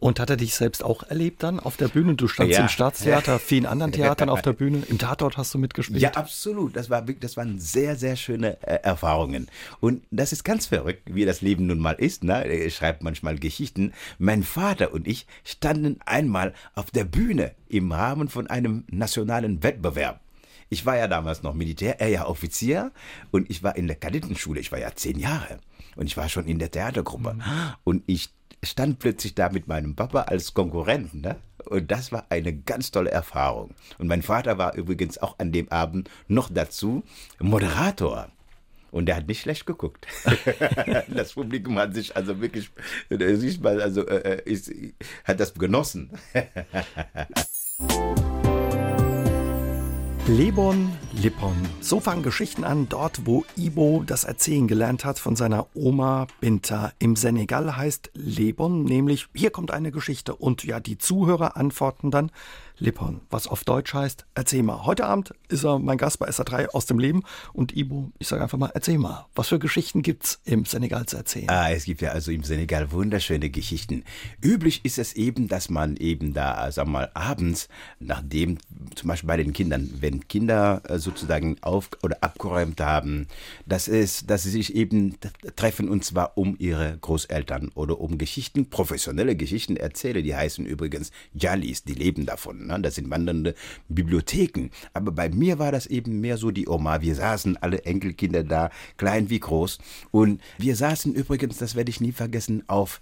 und hat er dich selbst auch erlebt dann auf der Bühne? Du standst ja. im Staatstheater, vielen anderen *laughs* Theatern auf der Bühne. Im Tatort hast du mitgespielt. Ja, absolut. Das, war, das waren sehr, sehr schöne äh, Erfahrungen. Und das ist ganz verrückt, wie das Leben nun mal ist. Ne? Er schreibt manchmal Geschichten. Mein Vater und ich standen einmal auf der Bühne im Rahmen von einem nationalen Wettbewerb. ich war ja damals noch Militär, er ja Offizier und ich war in der Kadettenschule, ich war ja zehn Jahre und ich war schon in der Theatergruppe. Mhm. Und ich stand plötzlich da mit meinem Papa als Konkurrenten. Ne? Und das war eine ganz tolle Erfahrung. Und mein Vater war übrigens auch an dem Abend noch dazu Moderator. Und der hat nicht schlecht geguckt. *laughs* das Publikum hat sich also wirklich, also, äh, äh, ist, hat das genossen. *laughs* Lebon Lippon. So fangen Geschichten an, dort wo Ibo das Erzählen gelernt hat von seiner Oma Binta. Im Senegal heißt Lebon nämlich, hier kommt eine Geschichte und ja, die Zuhörer antworten dann Lippon, was auf Deutsch heißt, erzähl mal. Heute Abend ist er mein Gast bei SA3 aus dem Leben und Ibo, ich sage einfach mal, erzähl mal. Was für Geschichten gibt's im Senegal zu erzählen? Ah, es gibt ja also im Senegal wunderschöne Geschichten. Üblich ist es eben, dass man eben da, sag mal, abends, nachdem, zum Beispiel bei den Kindern, wenn Kinder äh, sozusagen auf- oder abgeräumt haben, dass es, dass sie sich eben treffen und zwar um ihre Großeltern oder um Geschichten, professionelle Geschichten erzählen. Die heißen übrigens Jalis, die leben davon. Ne? Das sind wandernde Bibliotheken. Aber bei mir war das eben mehr so die Oma. Wir saßen alle Enkelkinder da, klein wie groß. Und wir saßen übrigens, das werde ich nie vergessen, auf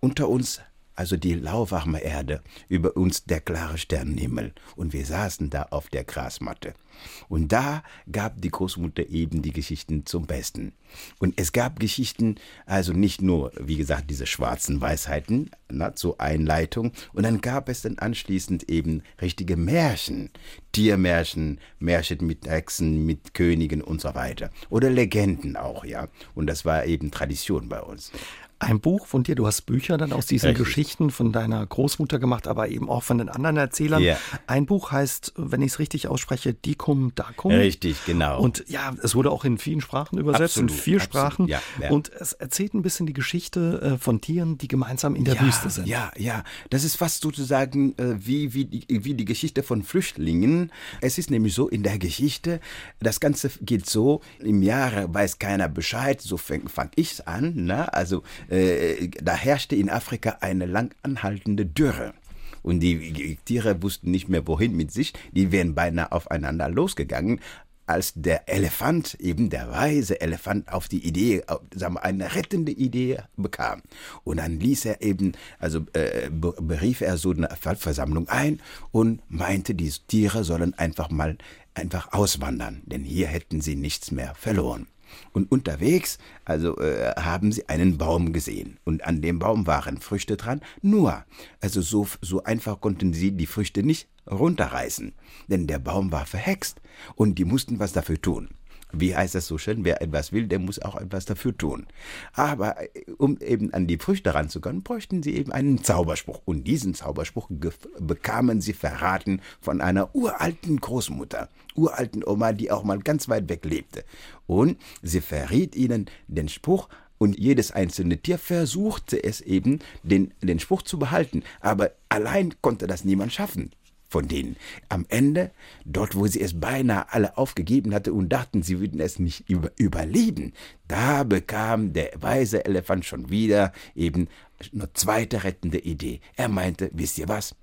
unter uns also die lauwarme Erde, über uns der klare Sternenhimmel, und wir saßen da auf der Grasmatte. Und da gab die Großmutter eben die Geschichten zum Besten. Und es gab Geschichten, also nicht nur, wie gesagt, diese schwarzen Weisheiten na, zur Einleitung, und dann gab es dann anschließend eben richtige Märchen, Tiermärchen, Märchen mit Hexen, mit Königen und so weiter. Oder Legenden auch, ja. Und das war eben Tradition bei uns. Ein Buch von dir, du hast Bücher dann aus diesen Richtig. Geschichten von deiner Großmutter gemacht, aber eben auch von den anderen Erzählern. Ja. Ein Buch heißt, wenn ich es richtig ausspreche, Dicum Dacum. Richtig, genau. Und ja, es wurde auch in vielen Sprachen übersetzt, in Absolut, vier absolut, Sprachen. ja, ja. Und es erzählt ein bisschen die Geschichte äh, von Tieren, die gemeinsam in der ja, Wüste sind. Ja, ja. Das ist fast sozusagen äh, wie, wie, die, wie die Geschichte von Flüchtlingen. Es ist nämlich so in der Geschichte, das Ganze geht so, im Jahre weiß keiner Bescheid, so fange fang ich's an. Ne? Also äh, da herrschte in Afrika eine lang anhaltende Dürre. Und die Tiere wussten nicht mehr wohin mit sich, die wären beinahe aufeinander losgegangen als der Elefant, eben der weise Elefant, auf die Idee, auf, sagen wir, eine rettende Idee bekam. Und dann ließ er eben, also äh, be- berief er so eine Versammlung ein und meinte, die Tiere sollen einfach mal einfach auswandern, denn hier hätten sie nichts mehr verloren. Und unterwegs, also äh, haben sie einen Baum gesehen. Und an dem Baum waren Früchte dran. Nur, also so, so einfach konnten sie die Früchte nicht runterreißen. Denn der Baum war verhext. Und die mussten was dafür tun. Wie heißt das so schön? Wer etwas will, der muss auch etwas dafür tun. Aber äh, um eben an die Früchte ranzukommen, bräuchten sie eben einen Zauberspruch. Und diesen Zauberspruch bekamen sie verraten von einer uralten Großmutter, uralten Oma, die auch mal ganz weit weg lebte. Und sie verriet ihnen den Spruch, und jedes einzelne Tier versuchte es eben, den, den Spruch zu behalten. Aber allein konnte das niemand schaffen von denen. Am Ende, dort wo sie es beinahe alle aufgegeben hatte und dachten, sie würden es nicht über überleben, da bekam der weise Elefant schon wieder eben eine zweite rettende Idee. Er meinte, wisst ihr was?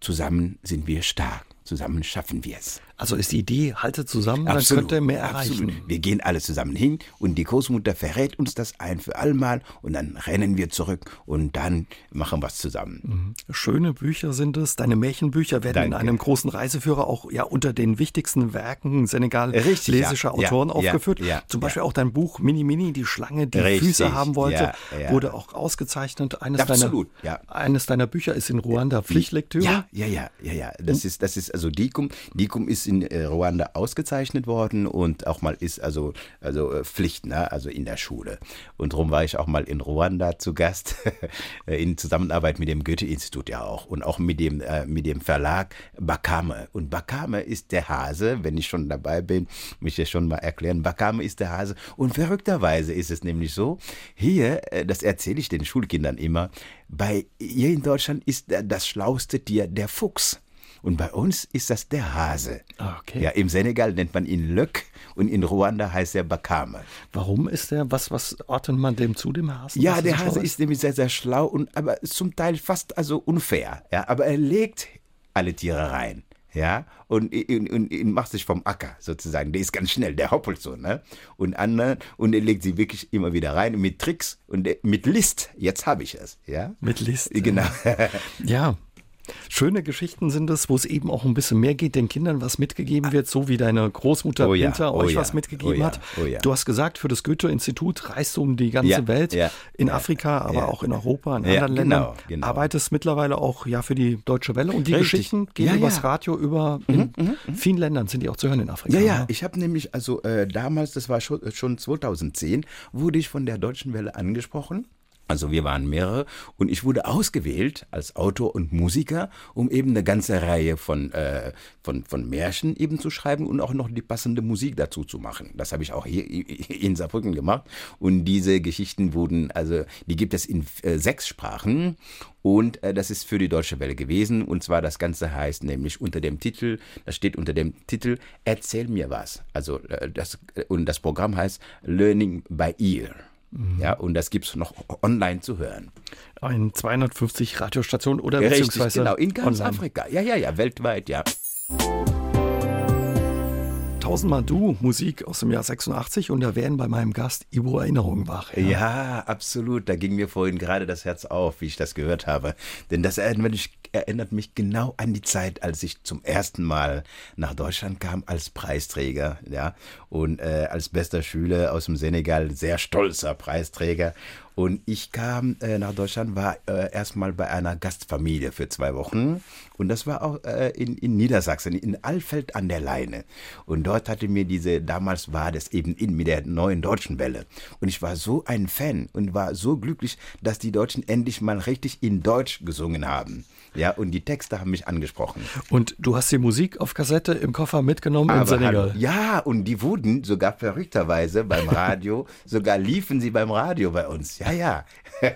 Zusammen sind wir stark. Zusammen schaffen wir es. Also ist die Idee, haltet zusammen, dann könnt ihr mehr absolut. erreichen. Wir gehen alle zusammen hin und die Großmutter verrät uns das ein für allemal und dann rennen wir zurück und dann machen wir es zusammen. Schöne Bücher sind es. Deine Märchenbücher werden in Danke. einem großen Reiseführer auch ja unter den wichtigsten Werken senegalesischer ja. Autoren Ja, aufgeführt. ja, Zum. Beispiel auch dein Buch Mini Mini, die Schlange, die Richtig, Füße haben wollte, wurde auch ausgezeichnet. Eines Absolut, deiner, ja. Eines deiner Bücher ist in Ruanda Pflichtlektüre. Ja, ja, ja, ja, ja. Das ist, das ist also Dikum. Dikum ist in äh, Ruanda ausgezeichnet worden und auch mal ist also, also äh, Pflicht, ne? also in der Schule. Und darum war ich auch mal in Ruanda zu Gast, *laughs* in Zusammenarbeit mit dem Goethe-Institut ja auch und auch mit dem, äh, mit dem Verlag Bakame. Und Bakame ist der Hase, wenn ich schon dabei bin, mich ja schon mal erklären. Bakame ist der Hase. Und verrückterweise ist es nämlich so, hier, äh, das erzähle ich den Schulkindern immer, bei hier in Deutschland ist äh, das schlauste Tier der Fuchs. Und bei uns ist das der Hase. Ah, okay. Ja, im Senegal nennt man ihn Lök und in Ruanda heißt er Bakame. Warum ist der, was, was ordnet man dem zu, dem Hasen? Ja, er der Hase ist nämlich sehr, sehr schlau und aber zum Teil fast also unfair. Ja, aber er legt alle Tiere rein. ja, und, und, und, und macht sich vom Acker sozusagen. Der ist ganz schnell, der hoppelt so, ne? Und anderen, und er legt sie wirklich immer wieder rein mit Tricks und mit List. Jetzt habe ich es, ja? Mit List. Genau. Ja. *laughs* Schöne Geschichten sind es, wo es eben auch ein bisschen mehr geht, den Kindern was mitgegeben wird, so wie deine Großmutter Oh ja, Pinter oh euch ja, was mitgegeben oh ja, hat. oh. Du hast gesagt, für das Goethe-Institut reist du um die ganze Welt, in Afrika, aber auch in Europa, in anderen genau, Ländern. genau. Arbeitest mittlerweile auch ja für die Deutsche Welle und die Richtig. Geschichten gehen übers. Radio über in vielen Ländern sind die auch zu hören in Afrika. Ja, ja, ne? ich habe nämlich, also äh, damals, das war schon, schon 2010, wurde ich von der Deutschen Welle angesprochen. Also wir waren mehrere und ich wurde ausgewählt als Autor und Musiker, um eben eine ganze Reihe von, äh, von, von Märchen eben zu schreiben und auch noch die passende Musik dazu zu machen. Das habe ich auch hier in Saarbrücken gemacht und diese Geschichten wurden, also die gibt es in äh, sechs Sprachen und äh, das ist für die Deutsche Welle gewesen und zwar das Ganze heißt nämlich unter dem Titel, das steht unter dem Titel Erzähl mir was. Also äh, das und das Programm heißt Learning by Ear. Ja, und das gibt's noch online zu hören. In 250 Radiostationen oder Richtig, beziehungsweise genau, in ganz online. Afrika. Ja, ja, ja, weltweit, ja. Tausendmal Du, Musik aus dem Jahr 86 und da werden bei meinem Gast Ivo Erinnerungen wach. Ja. absolut. Da ging mir vorhin gerade das Herz auf, wie ich das gehört habe. Denn das erinnert mich, erinnert mich genau an die Zeit, als ich zum ersten Mal nach Deutschland kam als Preisträger, ja, und äh, als bester Schüler aus dem Senegal, sehr stolzer Preisträger. Und ich kam äh, nach Deutschland, war äh, erstmal bei einer Gastfamilie für zwei Wochen. Und das war auch äh, in, in Niedersachsen, in Alfeld an der Leine. Und dort hatte mir diese, damals war das eben in mit der neuen deutschen Welle. Und ich war so ein Fan und war so glücklich, dass die Deutschen endlich mal richtig in Deutsch gesungen haben. Ja, und die Texte haben mich angesprochen. Und du hast die Musik auf Kassette im Koffer mitgenommen in Aber Senegal. hallo, ja, und die wurden sogar verrückterweise beim *laughs* Radio, sogar liefen sie beim Radio bei uns. Ja, ja. *laughs*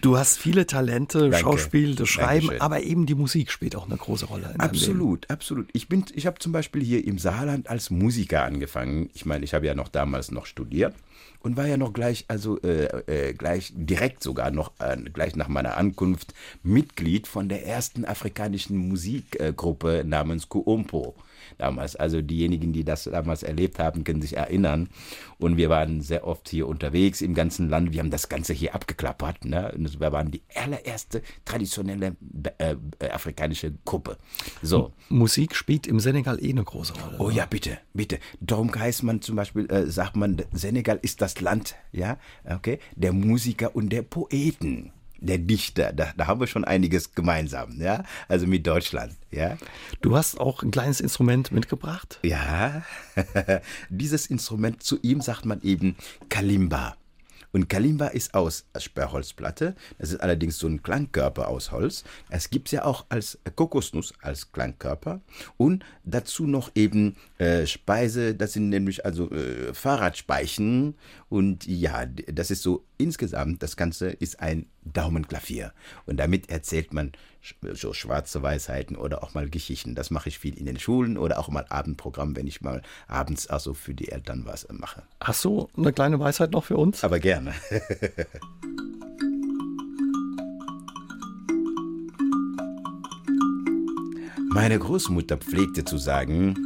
Du hast viele Talente, Danke. Schauspiel, das Schreiben, Dankeschön. aber eben die Musik spielt auch eine große Rolle in. Absolut, absolut. Ich bin, ich habe zum Beispiel hier im Saarland als Musiker angefangen. Ich meine, ich habe ja noch damals noch studiert und war ja noch gleich, also äh, äh, gleich direkt sogar noch äh, gleich nach meiner Ankunft Mitglied von der ersten afrikanischen Musikgruppe namens Kuompo. Damals, also diejenigen, die das damals erlebt haben, können sich erinnern. Und wir waren sehr oft hier unterwegs im ganzen Land. Wir haben das Ganze hier abgeklappert. Ne? Und wir waren die allererste traditionelle äh, äh, afrikanische Gruppe. So. Musik spielt im Senegal eh eine große Rolle. Oh ja, bitte, bitte. Darum heißt man zum Beispiel, äh, sagt man, Senegal ist das Land, ja, okay, der Musiker und der Poeten, der Dichter. Da, da haben wir schon einiges gemeinsam, ja, also mit Deutschland, ja. Du hast auch ein kleines Instrument mitgebracht. Ja, *laughs* dieses Instrument, zu ihm sagt man eben Kalimba. Und Kalimba ist aus Sperrholzplatte. Das ist allerdings so ein Klangkörper aus Holz. Es gibt es ja auch als Kokosnuss als Klangkörper. Und dazu noch eben äh, Speise, das sind nämlich also äh, Fahrradspeichen. Und ja, das ist so insgesamt, das Ganze ist ein Daumenklavier. Und damit erzählt man so schwarze Weisheiten oder auch mal Geschichten. Das mache ich viel in den Schulen oder auch mal Abendprogramm, wenn ich mal abends also für die Eltern was äh, mache. Hast du eine kleine Weisheit noch für uns? Aber gerne. *laughs* Meine Großmutter pflegte zu sagen,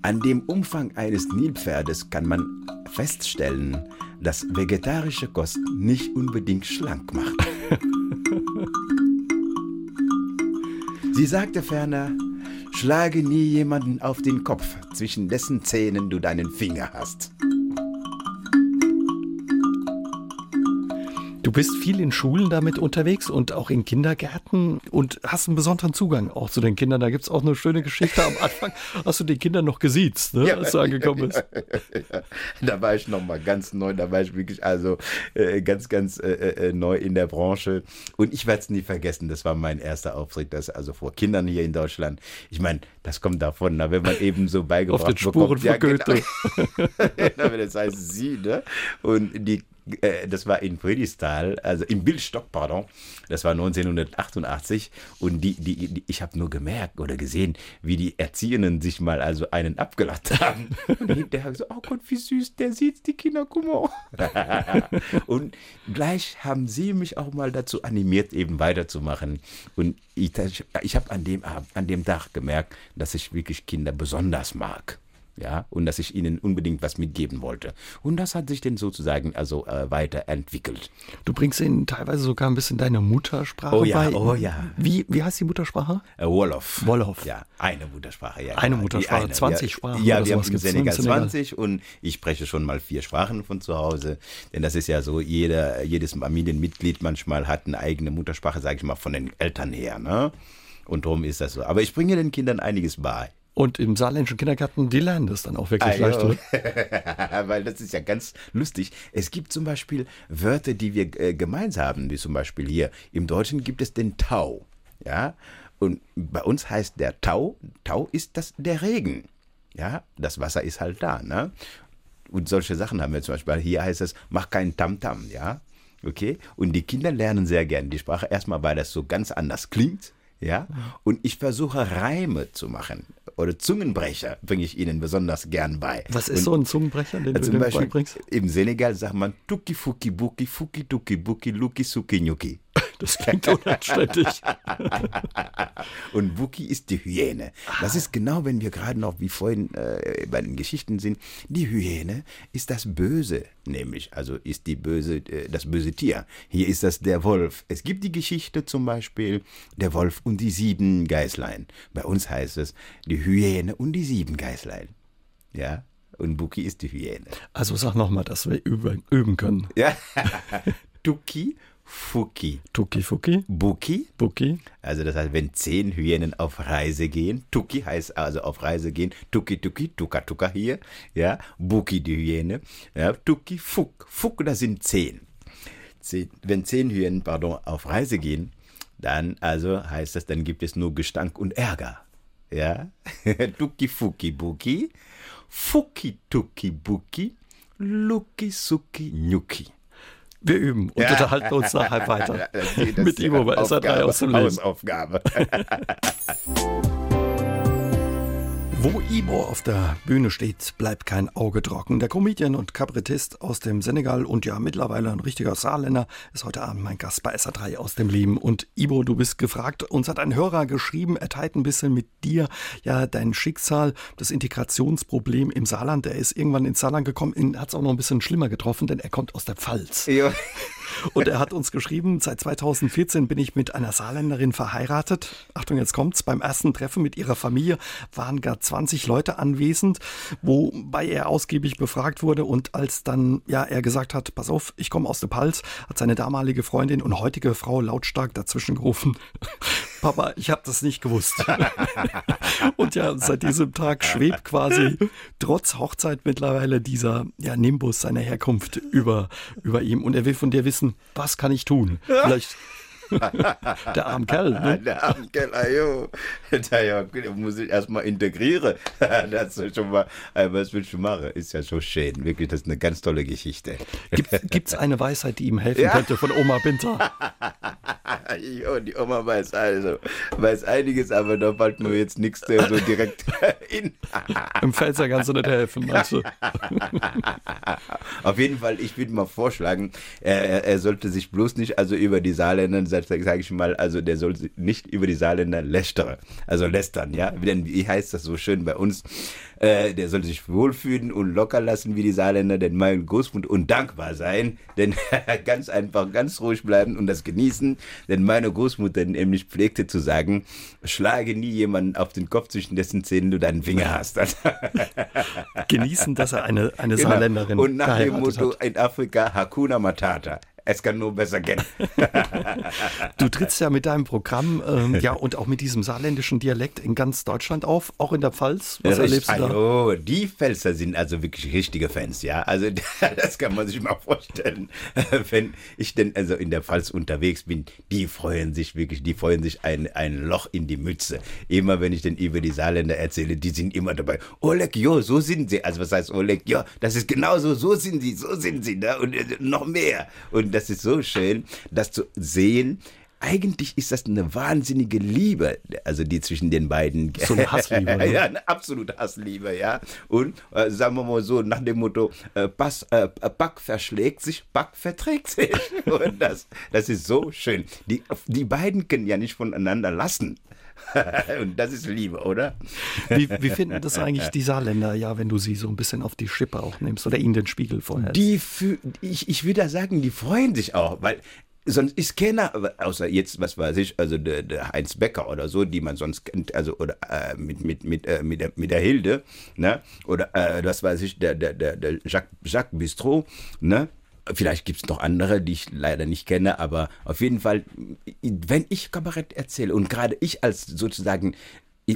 an dem Umfang eines Nilpferdes kann man feststellen, dass vegetarische Kost nicht unbedingt schlank macht. *laughs* Sie sagte ferner, schlage nie jemanden auf den Kopf, zwischen dessen Zähnen du deinen Finger hast. Bist viel in Schulen damit unterwegs und auch in Kindergärten und hast einen besonderen Zugang auch zu den Kindern. Da gibt es auch eine schöne Geschichte am Anfang. Hast du die Kinder noch gesiezt, ne, Ja. als du angekommen bist? *laughs* da war ich noch mal ganz neu, da war ich wirklich also äh, ganz, ganz äh, äh, neu in der Branche. Und ich werde es nie vergessen, das war mein erster Auftritt, das also vor Kindern hier in Deutschland. Ich meine, das kommt davon, na, wenn man eben so beigebracht Auf den Spuren bekommt. von Goethe. Genau, *laughs* das heißt sie, ne? Und die äh, das war in Friedrichsthal, also in Bildstock, pardon, das war 1988 und die, die, die ich habe nur gemerkt oder gesehen, wie die Erziehenden sich mal also einen abgelacht *laughs* haben. Und hinterher so, oh Gott, wie süß, der sieht die Kinder, guck mal. *laughs* und gleich haben sie mich auch mal dazu animiert, eben weiterzumachen. Und ich, ich habe an dem, an dem Tag gemerkt, dass ich wirklich Kinder besonders mag ja, und dass ich ihnen unbedingt was mitgeben wollte. Und das hat sich dann sozusagen also äh, weiterentwickelt. Du bringst ihnen teilweise sogar ein bisschen deine Muttersprache oh ja, bei. Oh ja. Wie, wie heißt die Muttersprache? Äh, Wolof. Wolof. Ja, eine Muttersprache. Ja, eine Muttersprache, eine. 20 ja, Sprachen. Ja, wir haben im Senegal 20 und ich spreche schon mal vier Sprachen von zu Hause. Denn das ist ja so, jeder, jedes Familienmitglied manchmal hat eine eigene Muttersprache, sage ich mal, von den Eltern her. Ne? Und darum ist das so. Aber ich bringe den Kindern einiges bei. Und im saarländischen Kindergarten, die lernen das dann auch wirklich Ah, leicht. *laughs* Weil das ist ja ganz lustig. Es gibt zum Beispiel Wörter, die wir äh, gemeinsam haben, wie zum Beispiel hier. Im Deutschen gibt es den Tau. Ja? Und bei uns heißt der Tau, Tau ist das der Regen. Ja, das Wasser ist halt da. Ne? Und solche Sachen haben wir zum Beispiel. Hier heißt es, mach keinen Tamtam, ja. Okay? Und die Kinder lernen sehr gern die Sprache. Erstmal, weil das so ganz anders klingt. Ja, und ich versuche Reime zu machen. Oder Zungenbrecher bringe ich ihnen besonders gern bei. Was ist und, so ein Zungenbrecher, den äh, du zum Beispiel beibringst? im Senegal sagt man Tuki Fuki Buki Fuki Tuki Buki Luki Suki Nyuki. Das klingt unanständig. *laughs* Und Buki ist die Hyäne. Das ist genau, wenn wir gerade noch wie vorhin äh, bei den Geschichten sind. Die Hyäne ist das Böse, nämlich, also ist die böse, äh, das böse Tier. Hier ist das der Wolf. Es gibt die Geschichte zum Beispiel der Wolf und die sieben Geißlein. Bei uns heißt es die Hyäne und die sieben Geißlein. Ja, und Buki ist die Hyäne. Also sag nochmal, dass wir üben, üben können. Ja, *laughs* Tuki, Fuki, Tuki Fuki, Buki. Buki. Also das heißt, wenn zehn Hyänen auf Reise gehen, Tuki heißt also auf Reise gehen, Tuki Tuki, Tuka Tuka hier, ja, Buki die Hyäne, ja, Tuki Fuk, Fuk, das sind zehn. zehn. Wenn zehn Hyänen, pardon, auf Reise gehen, dann also heißt das, dann gibt es nur Gestank und Ärger, ja, *laughs* Tuki Fuki Buki, Fuki Tuki Buki, Luki Suki Nyuki. Wir üben und unterhalten uns nachher *laughs* weiter. Mit ja Ivo bei SR3 Aufgabe, aus dem Leben. Hausaufgabe. *laughs* Wo Ibo auf der Bühne steht, bleibt kein Auge trocken. Der Comedian und Kabarettist aus dem Senegal und ja mittlerweile ein richtiger Saarländer ist heute Abend mein Gast bei SA3 aus dem Leben. Und Ibo, du bist gefragt. Uns hat ein Hörer geschrieben, er teilt ein bisschen mit dir ja dein Schicksal, das Integrationsproblem im Saarland. Er ist irgendwann ins Saarland gekommen, hat es auch noch ein bisschen schlimmer getroffen, denn er kommt aus der Pfalz. Ja. Und er hat uns geschrieben, seit 2014 bin ich mit einer Saarländerin verheiratet. Achtung, jetzt kommt's. Beim ersten Treffen mit ihrer Familie waren gar 20 Leute anwesend, wobei er ausgiebig befragt wurde. Und als dann, ja, er gesagt hat, pass auf, ich komme aus der Palz, hat seine damalige Freundin und heutige Frau lautstark dazwischen gerufen. Papa, ich habe das nicht gewusst. *laughs* und ja, seit diesem Tag schwebt quasi trotz Hochzeit mittlerweile dieser ja, Nimbus seiner Herkunft über, über ihm. Und er will von dir wissen, was kann ich tun? Vielleicht *laughs* der arme Kerl. Ne? Der arme Kerl, ajo. *laughs* Da ja, muss ich erstmal integrieren. *laughs* Das ist schon mal, äh, was willst du machen? Ist ja so schön. Wirklich, das ist eine ganz tolle Geschichte. Gibt es eine Weisheit, die ihm helfen Ja. könnte von Oma Binter? Jo, die Oma weiß also, weiß einiges, aber da fällt mir jetzt nichts so direkt in. Im Pfälzer kannst du nicht helfen, meinst du? Auf jeden Fall, ich würde mal vorschlagen, er, er- er sollte sich bloß nicht also über die Saarländer, sag, sag ich mal, also der soll sich nicht über die Saarländer lästern, also lästern, ja. Denn wie heißt das so schön bei uns? Äh, der soll sich wohlfühlen und locker lassen wie die Saarländer, denn mein Großmut und dankbar sein, denn *laughs* ganz einfach, ganz ruhig bleiben und das genießen, denn meine Großmutter nämlich pflegte zu sagen, schlage nie jemanden auf den Kopf, zwischen dessen Zähnen du deinen Finger hast. *laughs* Genießen, dass er eine, eine Genau. Saarländerin Und nach dem Motto hat. in Afrika Hakuna Matata. Es kann nur besser gehen. *laughs* du trittst ja mit deinem Programm ähm, ja und auch mit diesem saarländischen Dialekt in ganz Deutschland auf, auch in der Pfalz. Was ja, erlebst du da? Oh, die Pfälzer sind also wirklich richtige Fans, ja. Also *laughs* das kann man sich mal vorstellen. *laughs* Wenn ich denn also in der Pfalz unterwegs bin, die freuen sich wirklich, die freuen sich ein, ein Loch in die Mütze. Immer wenn ich denn über die Saarländer erzähle, die sind immer dabei. Oleg, jo, so sind sie. Also was heißt Oleg? Ja, das ist genauso, so sind sie, so sind sie. Ne? Und äh, noch mehr. Und das ist so schön, das zu sehen. Eigentlich ist das eine wahnsinnige Liebe, also die zwischen den beiden. So eine Hassliebe. *laughs* Ne? ja, eine absolute Hassliebe, ja. Und äh, sagen wir mal so, nach dem Motto, äh, Pass, äh, Back verschlägt sich, Back verträgt sich. *laughs* Und das, das ist so schön. Die, die beiden können ja nicht voneinander lassen. *laughs* Und das ist Liebe, oder? Wie, wie, finden das eigentlich die Saarländer, ja, wenn du sie so ein bisschen auf die Schippe auch nimmst oder ihnen den Spiegel vorhältst? Die, ich, ich würde sagen, die freuen sich auch, weil sonst ist keiner, außer jetzt, was weiß ich, also der, der Heinz Becker oder so, die man sonst kennt, also oder äh, mit, mit, mit, äh, mit, der, mit der Hilde, ne? Oder äh, was weiß ich, der, der, der, der Jacques, Jacques Bistro, ne? Vielleicht gibt es noch andere, die ich leider nicht kenne, aber auf jeden Fall, wenn ich Kabarett erzähle und gerade ich als sozusagen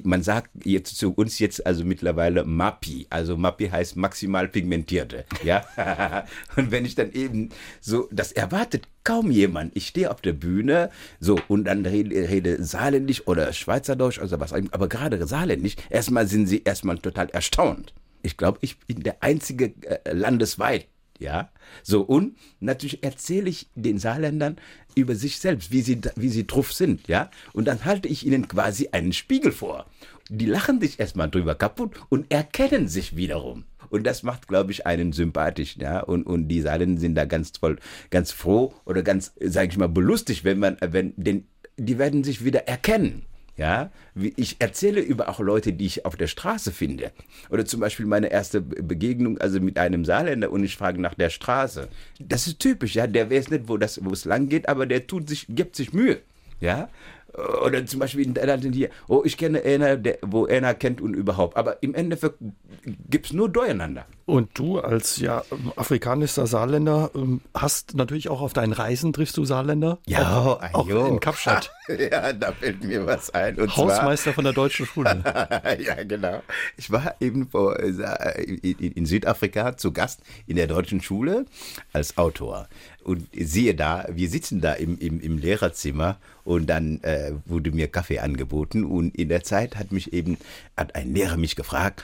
man sagt jetzt zu uns jetzt also mittlerweile Mappi. Also Mappi heißt maximal pigmentierte. Ja. *laughs* und wenn ich dann eben so, das erwartet kaum jemand. Ich stehe auf der Bühne, so, und dann rede, rede saarländisch oder Schweizerdeutsch oder was, aber gerade saarländisch. Erstmal sind sie erstmal total erstaunt. Ich glaube, ich bin der einzige äh, landesweit, ja. So, und natürlich erzähle ich den Saarländern über sich selbst, wie sie, wie sie drauf sind, ja. Und dann halte ich ihnen quasi einen Spiegel vor. Die lachen sich erstmal drüber kaputt und erkennen sich wiederum. Und das macht, glaube ich, einen sympathisch, ja. Und, und die Saarländer sind da ganz voll, ganz froh oder ganz, sage ich mal, belustigt, wenn man, wenn, denn die werden sich wieder erkennen. Ja, ich erzähle über auch Leute, die ich auf der Straße finde. Oder zum Beispiel meine erste Begegnung, also mit einem Saarländer und ich frage nach der Straße. Das ist typisch, ja. Der weiß nicht, wo das, wo es lang geht, aber der tut sich, gibt sich Mühe. Ja, oder zum Beispiel in der hier, oh, ich kenne einer, der, wo einer kennt und überhaupt. Aber im Endeffekt gibt es nur Durcheinander. Und du als ja afrikanischer Saarländer ähm, hast natürlich auch auf deinen Reisen triffst du Saarländer? Ja, auch, auch in Kapstadt. *laughs* ja, da fällt mir was ein. Und Hausmeister zwar, von der deutschen Schule. *laughs* ja, genau. Ich war eben vor, äh, in Südafrika zu Gast in der deutschen Schule als Autor. Und siehe da, wir sitzen da im, im, im Lehrerzimmer und dann äh, wurde mir Kaffee angeboten und in der Zeit hat mich eben, hat ein Lehrer mich gefragt,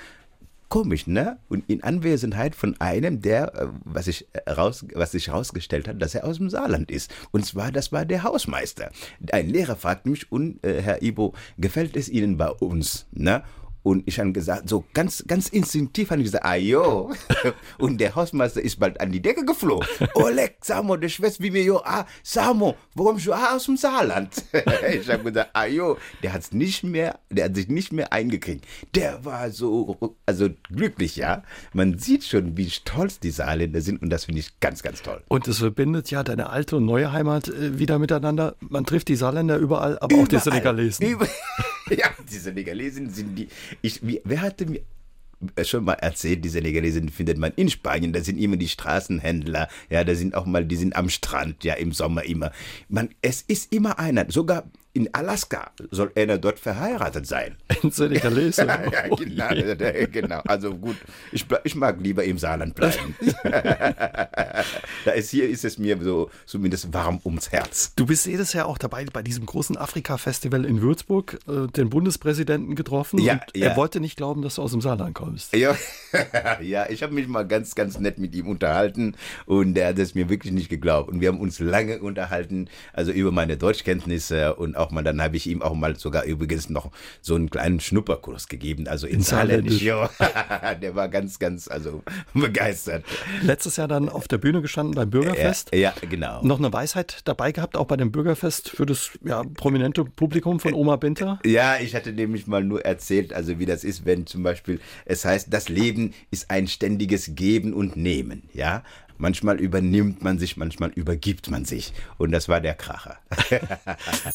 komisch, ne? Und in Anwesenheit von einem, der, äh, was sich raus, was sich herausgestellt hat, dass er aus dem Saarland ist. Und zwar, das war der Hausmeister. Ein Lehrer fragt mich, und äh, Herr Ibo, gefällt es Ihnen bei uns, ne? Und ich habe gesagt, so ganz, ganz instinktiv habe ich gesagt, ah jo. *laughs* Und der Hausmeister ist bald an die Decke geflogen. *laughs* Oleg, Samo, der Schwester wie mir, jo, ah, Samo, warum du ah, aus dem Saarland? *laughs* ich habe gesagt, ah jo, der hat's nicht mehr, der hat sich nicht mehr eingekriegt. Der war so, also glücklich, ja. Man sieht schon, wie stolz die Saarländer sind und das finde ich ganz, ganz toll. Und es verbindet ja deine alte und neue Heimat äh, wieder miteinander. Man trifft die Saarländer überall, aber überall. auch die Senegalesen. Über *laughs* ja, die Senegalesen sind die. Ich, wer hatte mir schon mal erzählt, die Senegalesen findet man in Spanien, da sind immer die Straßenhändler, ja, da sind auch mal, die sind am Strand, ja, im Sommer immer. Man, es ist immer einer, sogar in Alaska soll einer dort verheiratet sein. In Senegalese. *laughs* ja, genau, *laughs* genau, Also gut, ich, ich mag lieber im Saarland bleiben. *laughs* da ist hier ist es mir so zumindest warm ums Herz. Du bist jedes Jahr auch dabei bei diesem großen Afrika-Festival in Würzburg, äh, den Bundespräsidenten getroffen. Ja, und ja. Er wollte nicht glauben, dass du aus dem Saarland kommst. Ja, ja ich habe mich mal ganz, ganz nett mit ihm unterhalten und er hat es mir wirklich nicht geglaubt. Und wir haben uns lange unterhalten, also über meine Deutschkenntnisse und auch auch mal, dann habe ich ihm auch mal sogar übrigens noch so einen kleinen Schnupperkurs gegeben, also in, Saarländisch. *laughs* Der war ganz, ganz, also *laughs* begeistert. Letztes Jahr dann auf der Bühne gestanden beim Bürgerfest. Ja, ja, genau. Noch eine Weisheit dabei gehabt, auch bei dem Bürgerfest für das ja, prominente Publikum von Oma Binter? Ja, ich hatte nämlich mal nur erzählt, also wie das ist, wenn zum Beispiel es heißt, das Leben ist ein ständiges Geben und Nehmen, ja. Manchmal übernimmt man sich, manchmal übergibt man sich. Und das war der Kracher. *laughs*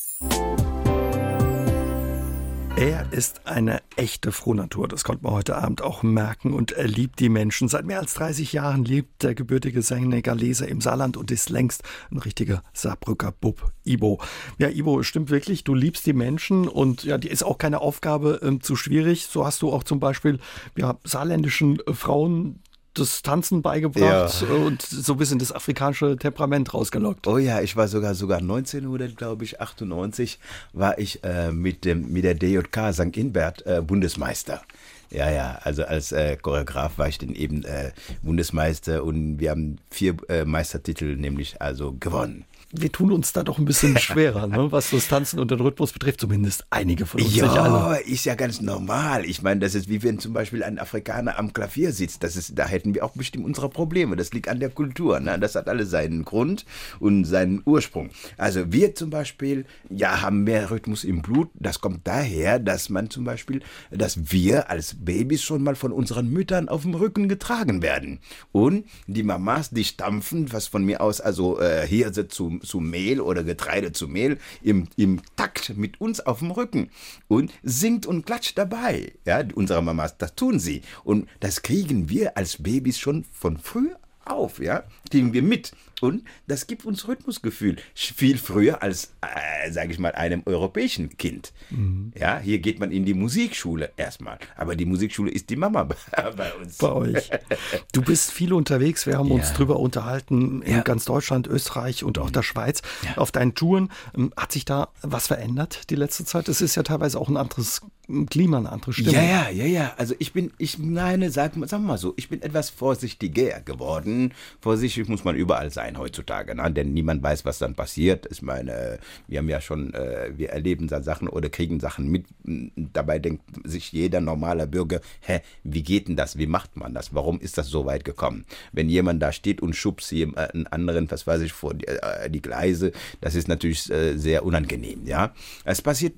Er ist eine echte Frohnatur, das konnte man heute Abend auch merken und er liebt die Menschen. Seit mehr als 30 Jahren lebt der gebürtige Senegaleser im Saarland und ist längst ein richtiger Saarbrücker Bub. Ibo. Ja, Ibo, stimmt wirklich, du liebst die Menschen und ja, die ist auch keine Aufgabe ähm, zu schwierig. So hast du auch zum Beispiel ja, saarländischen Frauen das Tanzen beigebracht ja. und so ein bisschen das afrikanische Temperament rausgelockt. Oh ja, ich war sogar sogar 1900, glaube ich, 98 war ich äh, mit dem mit der DJK St. Inbert äh, Bundesmeister. Ja, ja, also als äh, Choreograf war ich dann eben äh, Bundesmeister und wir haben vier äh, Meistertitel nämlich also gewonnen wir tun uns da doch ein bisschen *laughs* schwerer, ne? was das Tanzen und den Rhythmus betrifft. Zumindest einige von uns. Ja, ist ja ganz normal. Ich meine, das ist wie wenn zum Beispiel ein Afrikaner am Klavier sitzt. Das ist, da hätten wir auch bestimmt unsere Probleme. Das liegt an der Kultur. Ne? Das hat alles seinen Grund und seinen Ursprung. Also wir zum Beispiel, ja, haben mehr Rhythmus im Blut. Das kommt daher, dass man zum Beispiel, dass wir als Babys schon mal von unseren Müttern auf dem Rücken getragen werden. Und die Mamas, die stampfen, was von mir aus also äh, Hirse zu Mehl oder Getreide zu Mehl im, im Takt mit uns auf dem Rücken und singt und klatscht dabei. Ja, unsere Mamas, das tun sie. Und das kriegen wir als Babys schon von früh auf, ja, kriegen wir mit. Und das gibt uns Rhythmusgefühl. Viel früher als, äh, sage ich mal, einem europäischen Kind. Mhm. Ja, hier geht man in die Musikschule erstmal. Aber die Musikschule ist die Mama *laughs* bei uns. Bei euch. Du bist viel unterwegs. Wir haben ja. uns drüber unterhalten in ja. ganz Deutschland, Österreich und auch der Schweiz. Ja. Auf deinen Touren ähm, hat sich da was verändert die letzte Zeit? Es ist ja teilweise auch ein anderes Klima, eine andere Stimmung. Ja, ja, ja, ja. Also ich bin, ich meine, sag, sag mal so, ich bin etwas vorsichtiger geworden. Vorsichtig muss man überall sein heutzutage, ne? denn niemand weiß, was dann passiert. Ich meine, wir haben ja schon, äh, wir erleben da Sachen oder kriegen Sachen mit. Dabei denkt sich jeder normale Bürger, hä, wie geht denn das? Wie macht man das? Warum ist das so weit gekommen? Wenn jemand da steht und schubst einen anderen, was weiß ich, vor die, äh, die Gleise, das ist natürlich äh, sehr unangenehm, ja. Es passiert,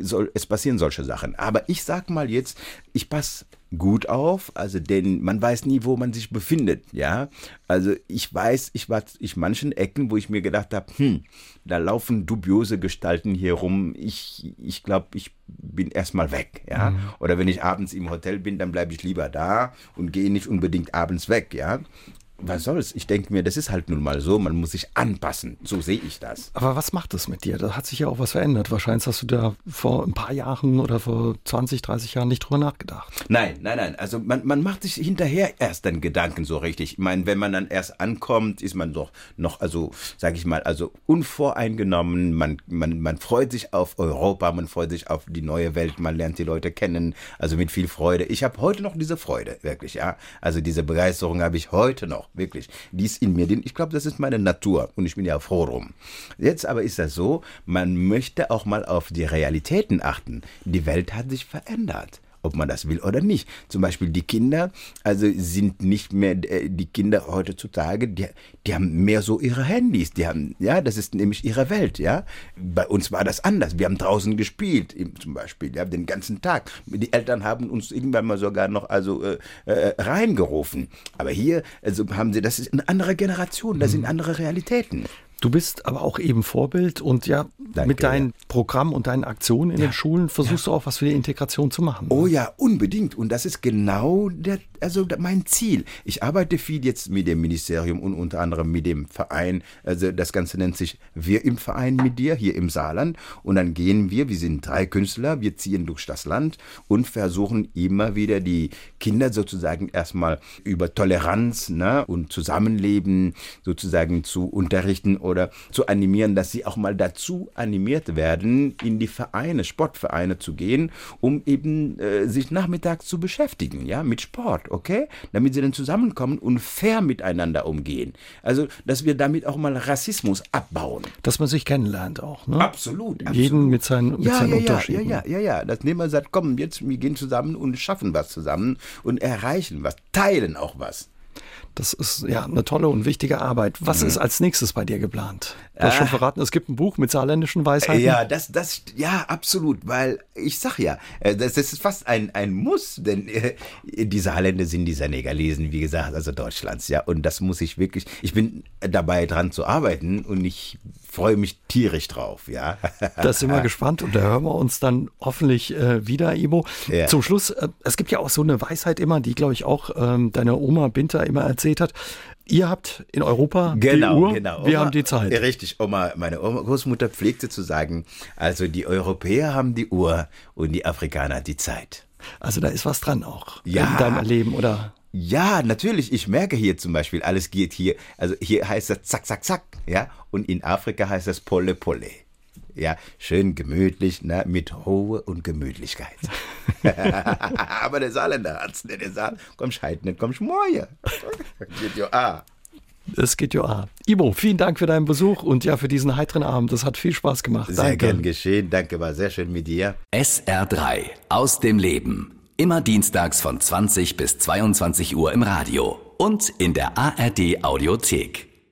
soll, es passieren solche Sachen. Aber ich sag mal jetzt, ich passe gut auf, also denn man weiß nie, wo man sich befindet, ja. Also ich weiß, ich war ich manchen Ecken, wo ich mir gedacht habe, hm, da laufen dubiose Gestalten hier rum. Ich ich glaube, ich bin erstmal weg, ja. Mhm. Oder wenn ich abends im Hotel bin, dann bleibe ich lieber da und gehe nicht unbedingt abends weg, ja was soll's? Ich denke mir, das ist halt nun mal so, man muss sich anpassen. So sehe ich das. Aber was macht das mit dir? Da hat sich ja auch was verändert. Wahrscheinlich hast du da vor ein paar Jahren oder vor 20, 30 Jahren nicht drüber nachgedacht. Nein, nein, nein. Also man, man macht sich hinterher erst dann Gedanken so richtig. Ich meine, wenn man dann erst ankommt, ist man doch noch, also sage ich mal, also unvoreingenommen. Man, man, man freut sich auf Europa, man freut sich auf die neue Welt, man lernt die Leute kennen, also mit viel Freude. Ich habe heute noch diese Freude, wirklich, ja. Also diese Begeisterung habe ich heute noch wirklich. Die in mir, ich glaube, das ist meine Natur und ich bin ja froh drum. Jetzt aber ist das so, man möchte auch mal auf die Realitäten achten. Die Welt hat sich verändert ob man das will oder nicht. Zum Beispiel die Kinder, also sind nicht mehr äh, die Kinder heutzutage, die, die haben mehr so ihre Handys, die haben, ja, das ist nämlich ihre Welt, ja. Bei uns war das anders. Wir haben draußen gespielt, zum Beispiel, ja, den ganzen Tag. Die Eltern haben uns irgendwann mal sogar noch also äh, äh, reingerufen. Aber hier, also haben sie, das ist eine andere Generation, das sind mhm. andere Realitäten. Du bist aber auch eben Vorbild und ja, Danke, mit deinem ja. Programm und deinen Aktionen in ja. den Schulen versuchst ja. du auch was für die Integration zu machen. Oh ja, unbedingt. Und das ist genau der, also mein Ziel. Ich arbeite viel jetzt mit dem Ministerium und unter anderem mit dem Verein. Also das Ganze nennt sich Wir im Verein mit dir hier im Saarland. Und dann gehen wir, wir sind drei Künstler, wir ziehen durch das Land und versuchen immer wieder die Kinder sozusagen erstmal über Toleranz ne, und Zusammenleben sozusagen zu unterrichten oder zu animieren, dass sie auch mal dazu animiert werden, in die Vereine, Sportvereine zu gehen, um eben äh, sich nachmittags zu beschäftigen, ja, mit Sport, okay? Damit sie dann zusammenkommen und fair miteinander umgehen. Also, dass wir damit auch mal Rassismus abbauen. Dass man sich kennenlernt auch, ne? Absolut. absolut. Jeden mit seinen, mit ja, seinen ja, Unterschieden. Ja, ja, ja, ja. Dass man sagt, komm, jetzt, wir gehen zusammen und schaffen was zusammen und erreichen was, teilen auch was. Das ist ja eine tolle und wichtige Arbeit. Was mhm. ist als nächstes bei dir geplant? Du hast schon ah. verraten, es gibt ein Buch mit saarländischen Weisheiten. Ja, das, das, ja, absolut, weil ich sag ja, äh, das, das ist fast ein, ein Muss, denn äh, die Saarländer sind die Senegalesen, wie gesagt, also Deutschlands, ja, und das muss ich wirklich, ich bin dabei dran zu arbeiten und ich freue mich tierisch drauf, ja. *laughs* Da sind wir gespannt und da hören wir uns dann hoffentlich äh, wieder, Ibo. Ja. Zum Schluss, äh, es gibt ja auch so eine Weisheit immer, die, glaube ich, auch ähm, deine Oma Binter immer erzählt hat. Ihr habt in Europa genau, die Uhr, genau. wir Oma, haben die Zeit. Richtig, Oma, meine Oma, Großmutter pflegte zu sagen, also die Europäer haben die Uhr und die Afrikaner die Zeit. Also da ist was dran auch ja. in deinem Leben, oder? Ja, natürlich. Ich merke hier zum Beispiel, alles geht hier. Also hier heißt das zack, zack, zack, ja. Und in Afrika heißt das polle, polle. Ja, schön gemütlich, ne, mit Ruhe und Gemütlichkeit. *laughs* Aber der Saarländer hat's nicht. Der sagt, komm scheit nicht, komm schmoje. geht ja ah. Es geht ja ah. Ibo, vielen Dank für deinen Besuch und ja für diesen heiteren Abend. Das hat viel Spaß gemacht. Sehr Danke. gern geschehen. Danke, war sehr schön mit dir. SR3 aus dem Leben. Immer dienstags von 20 bis 22 Uhr im Radio und in der ARD Audiothek.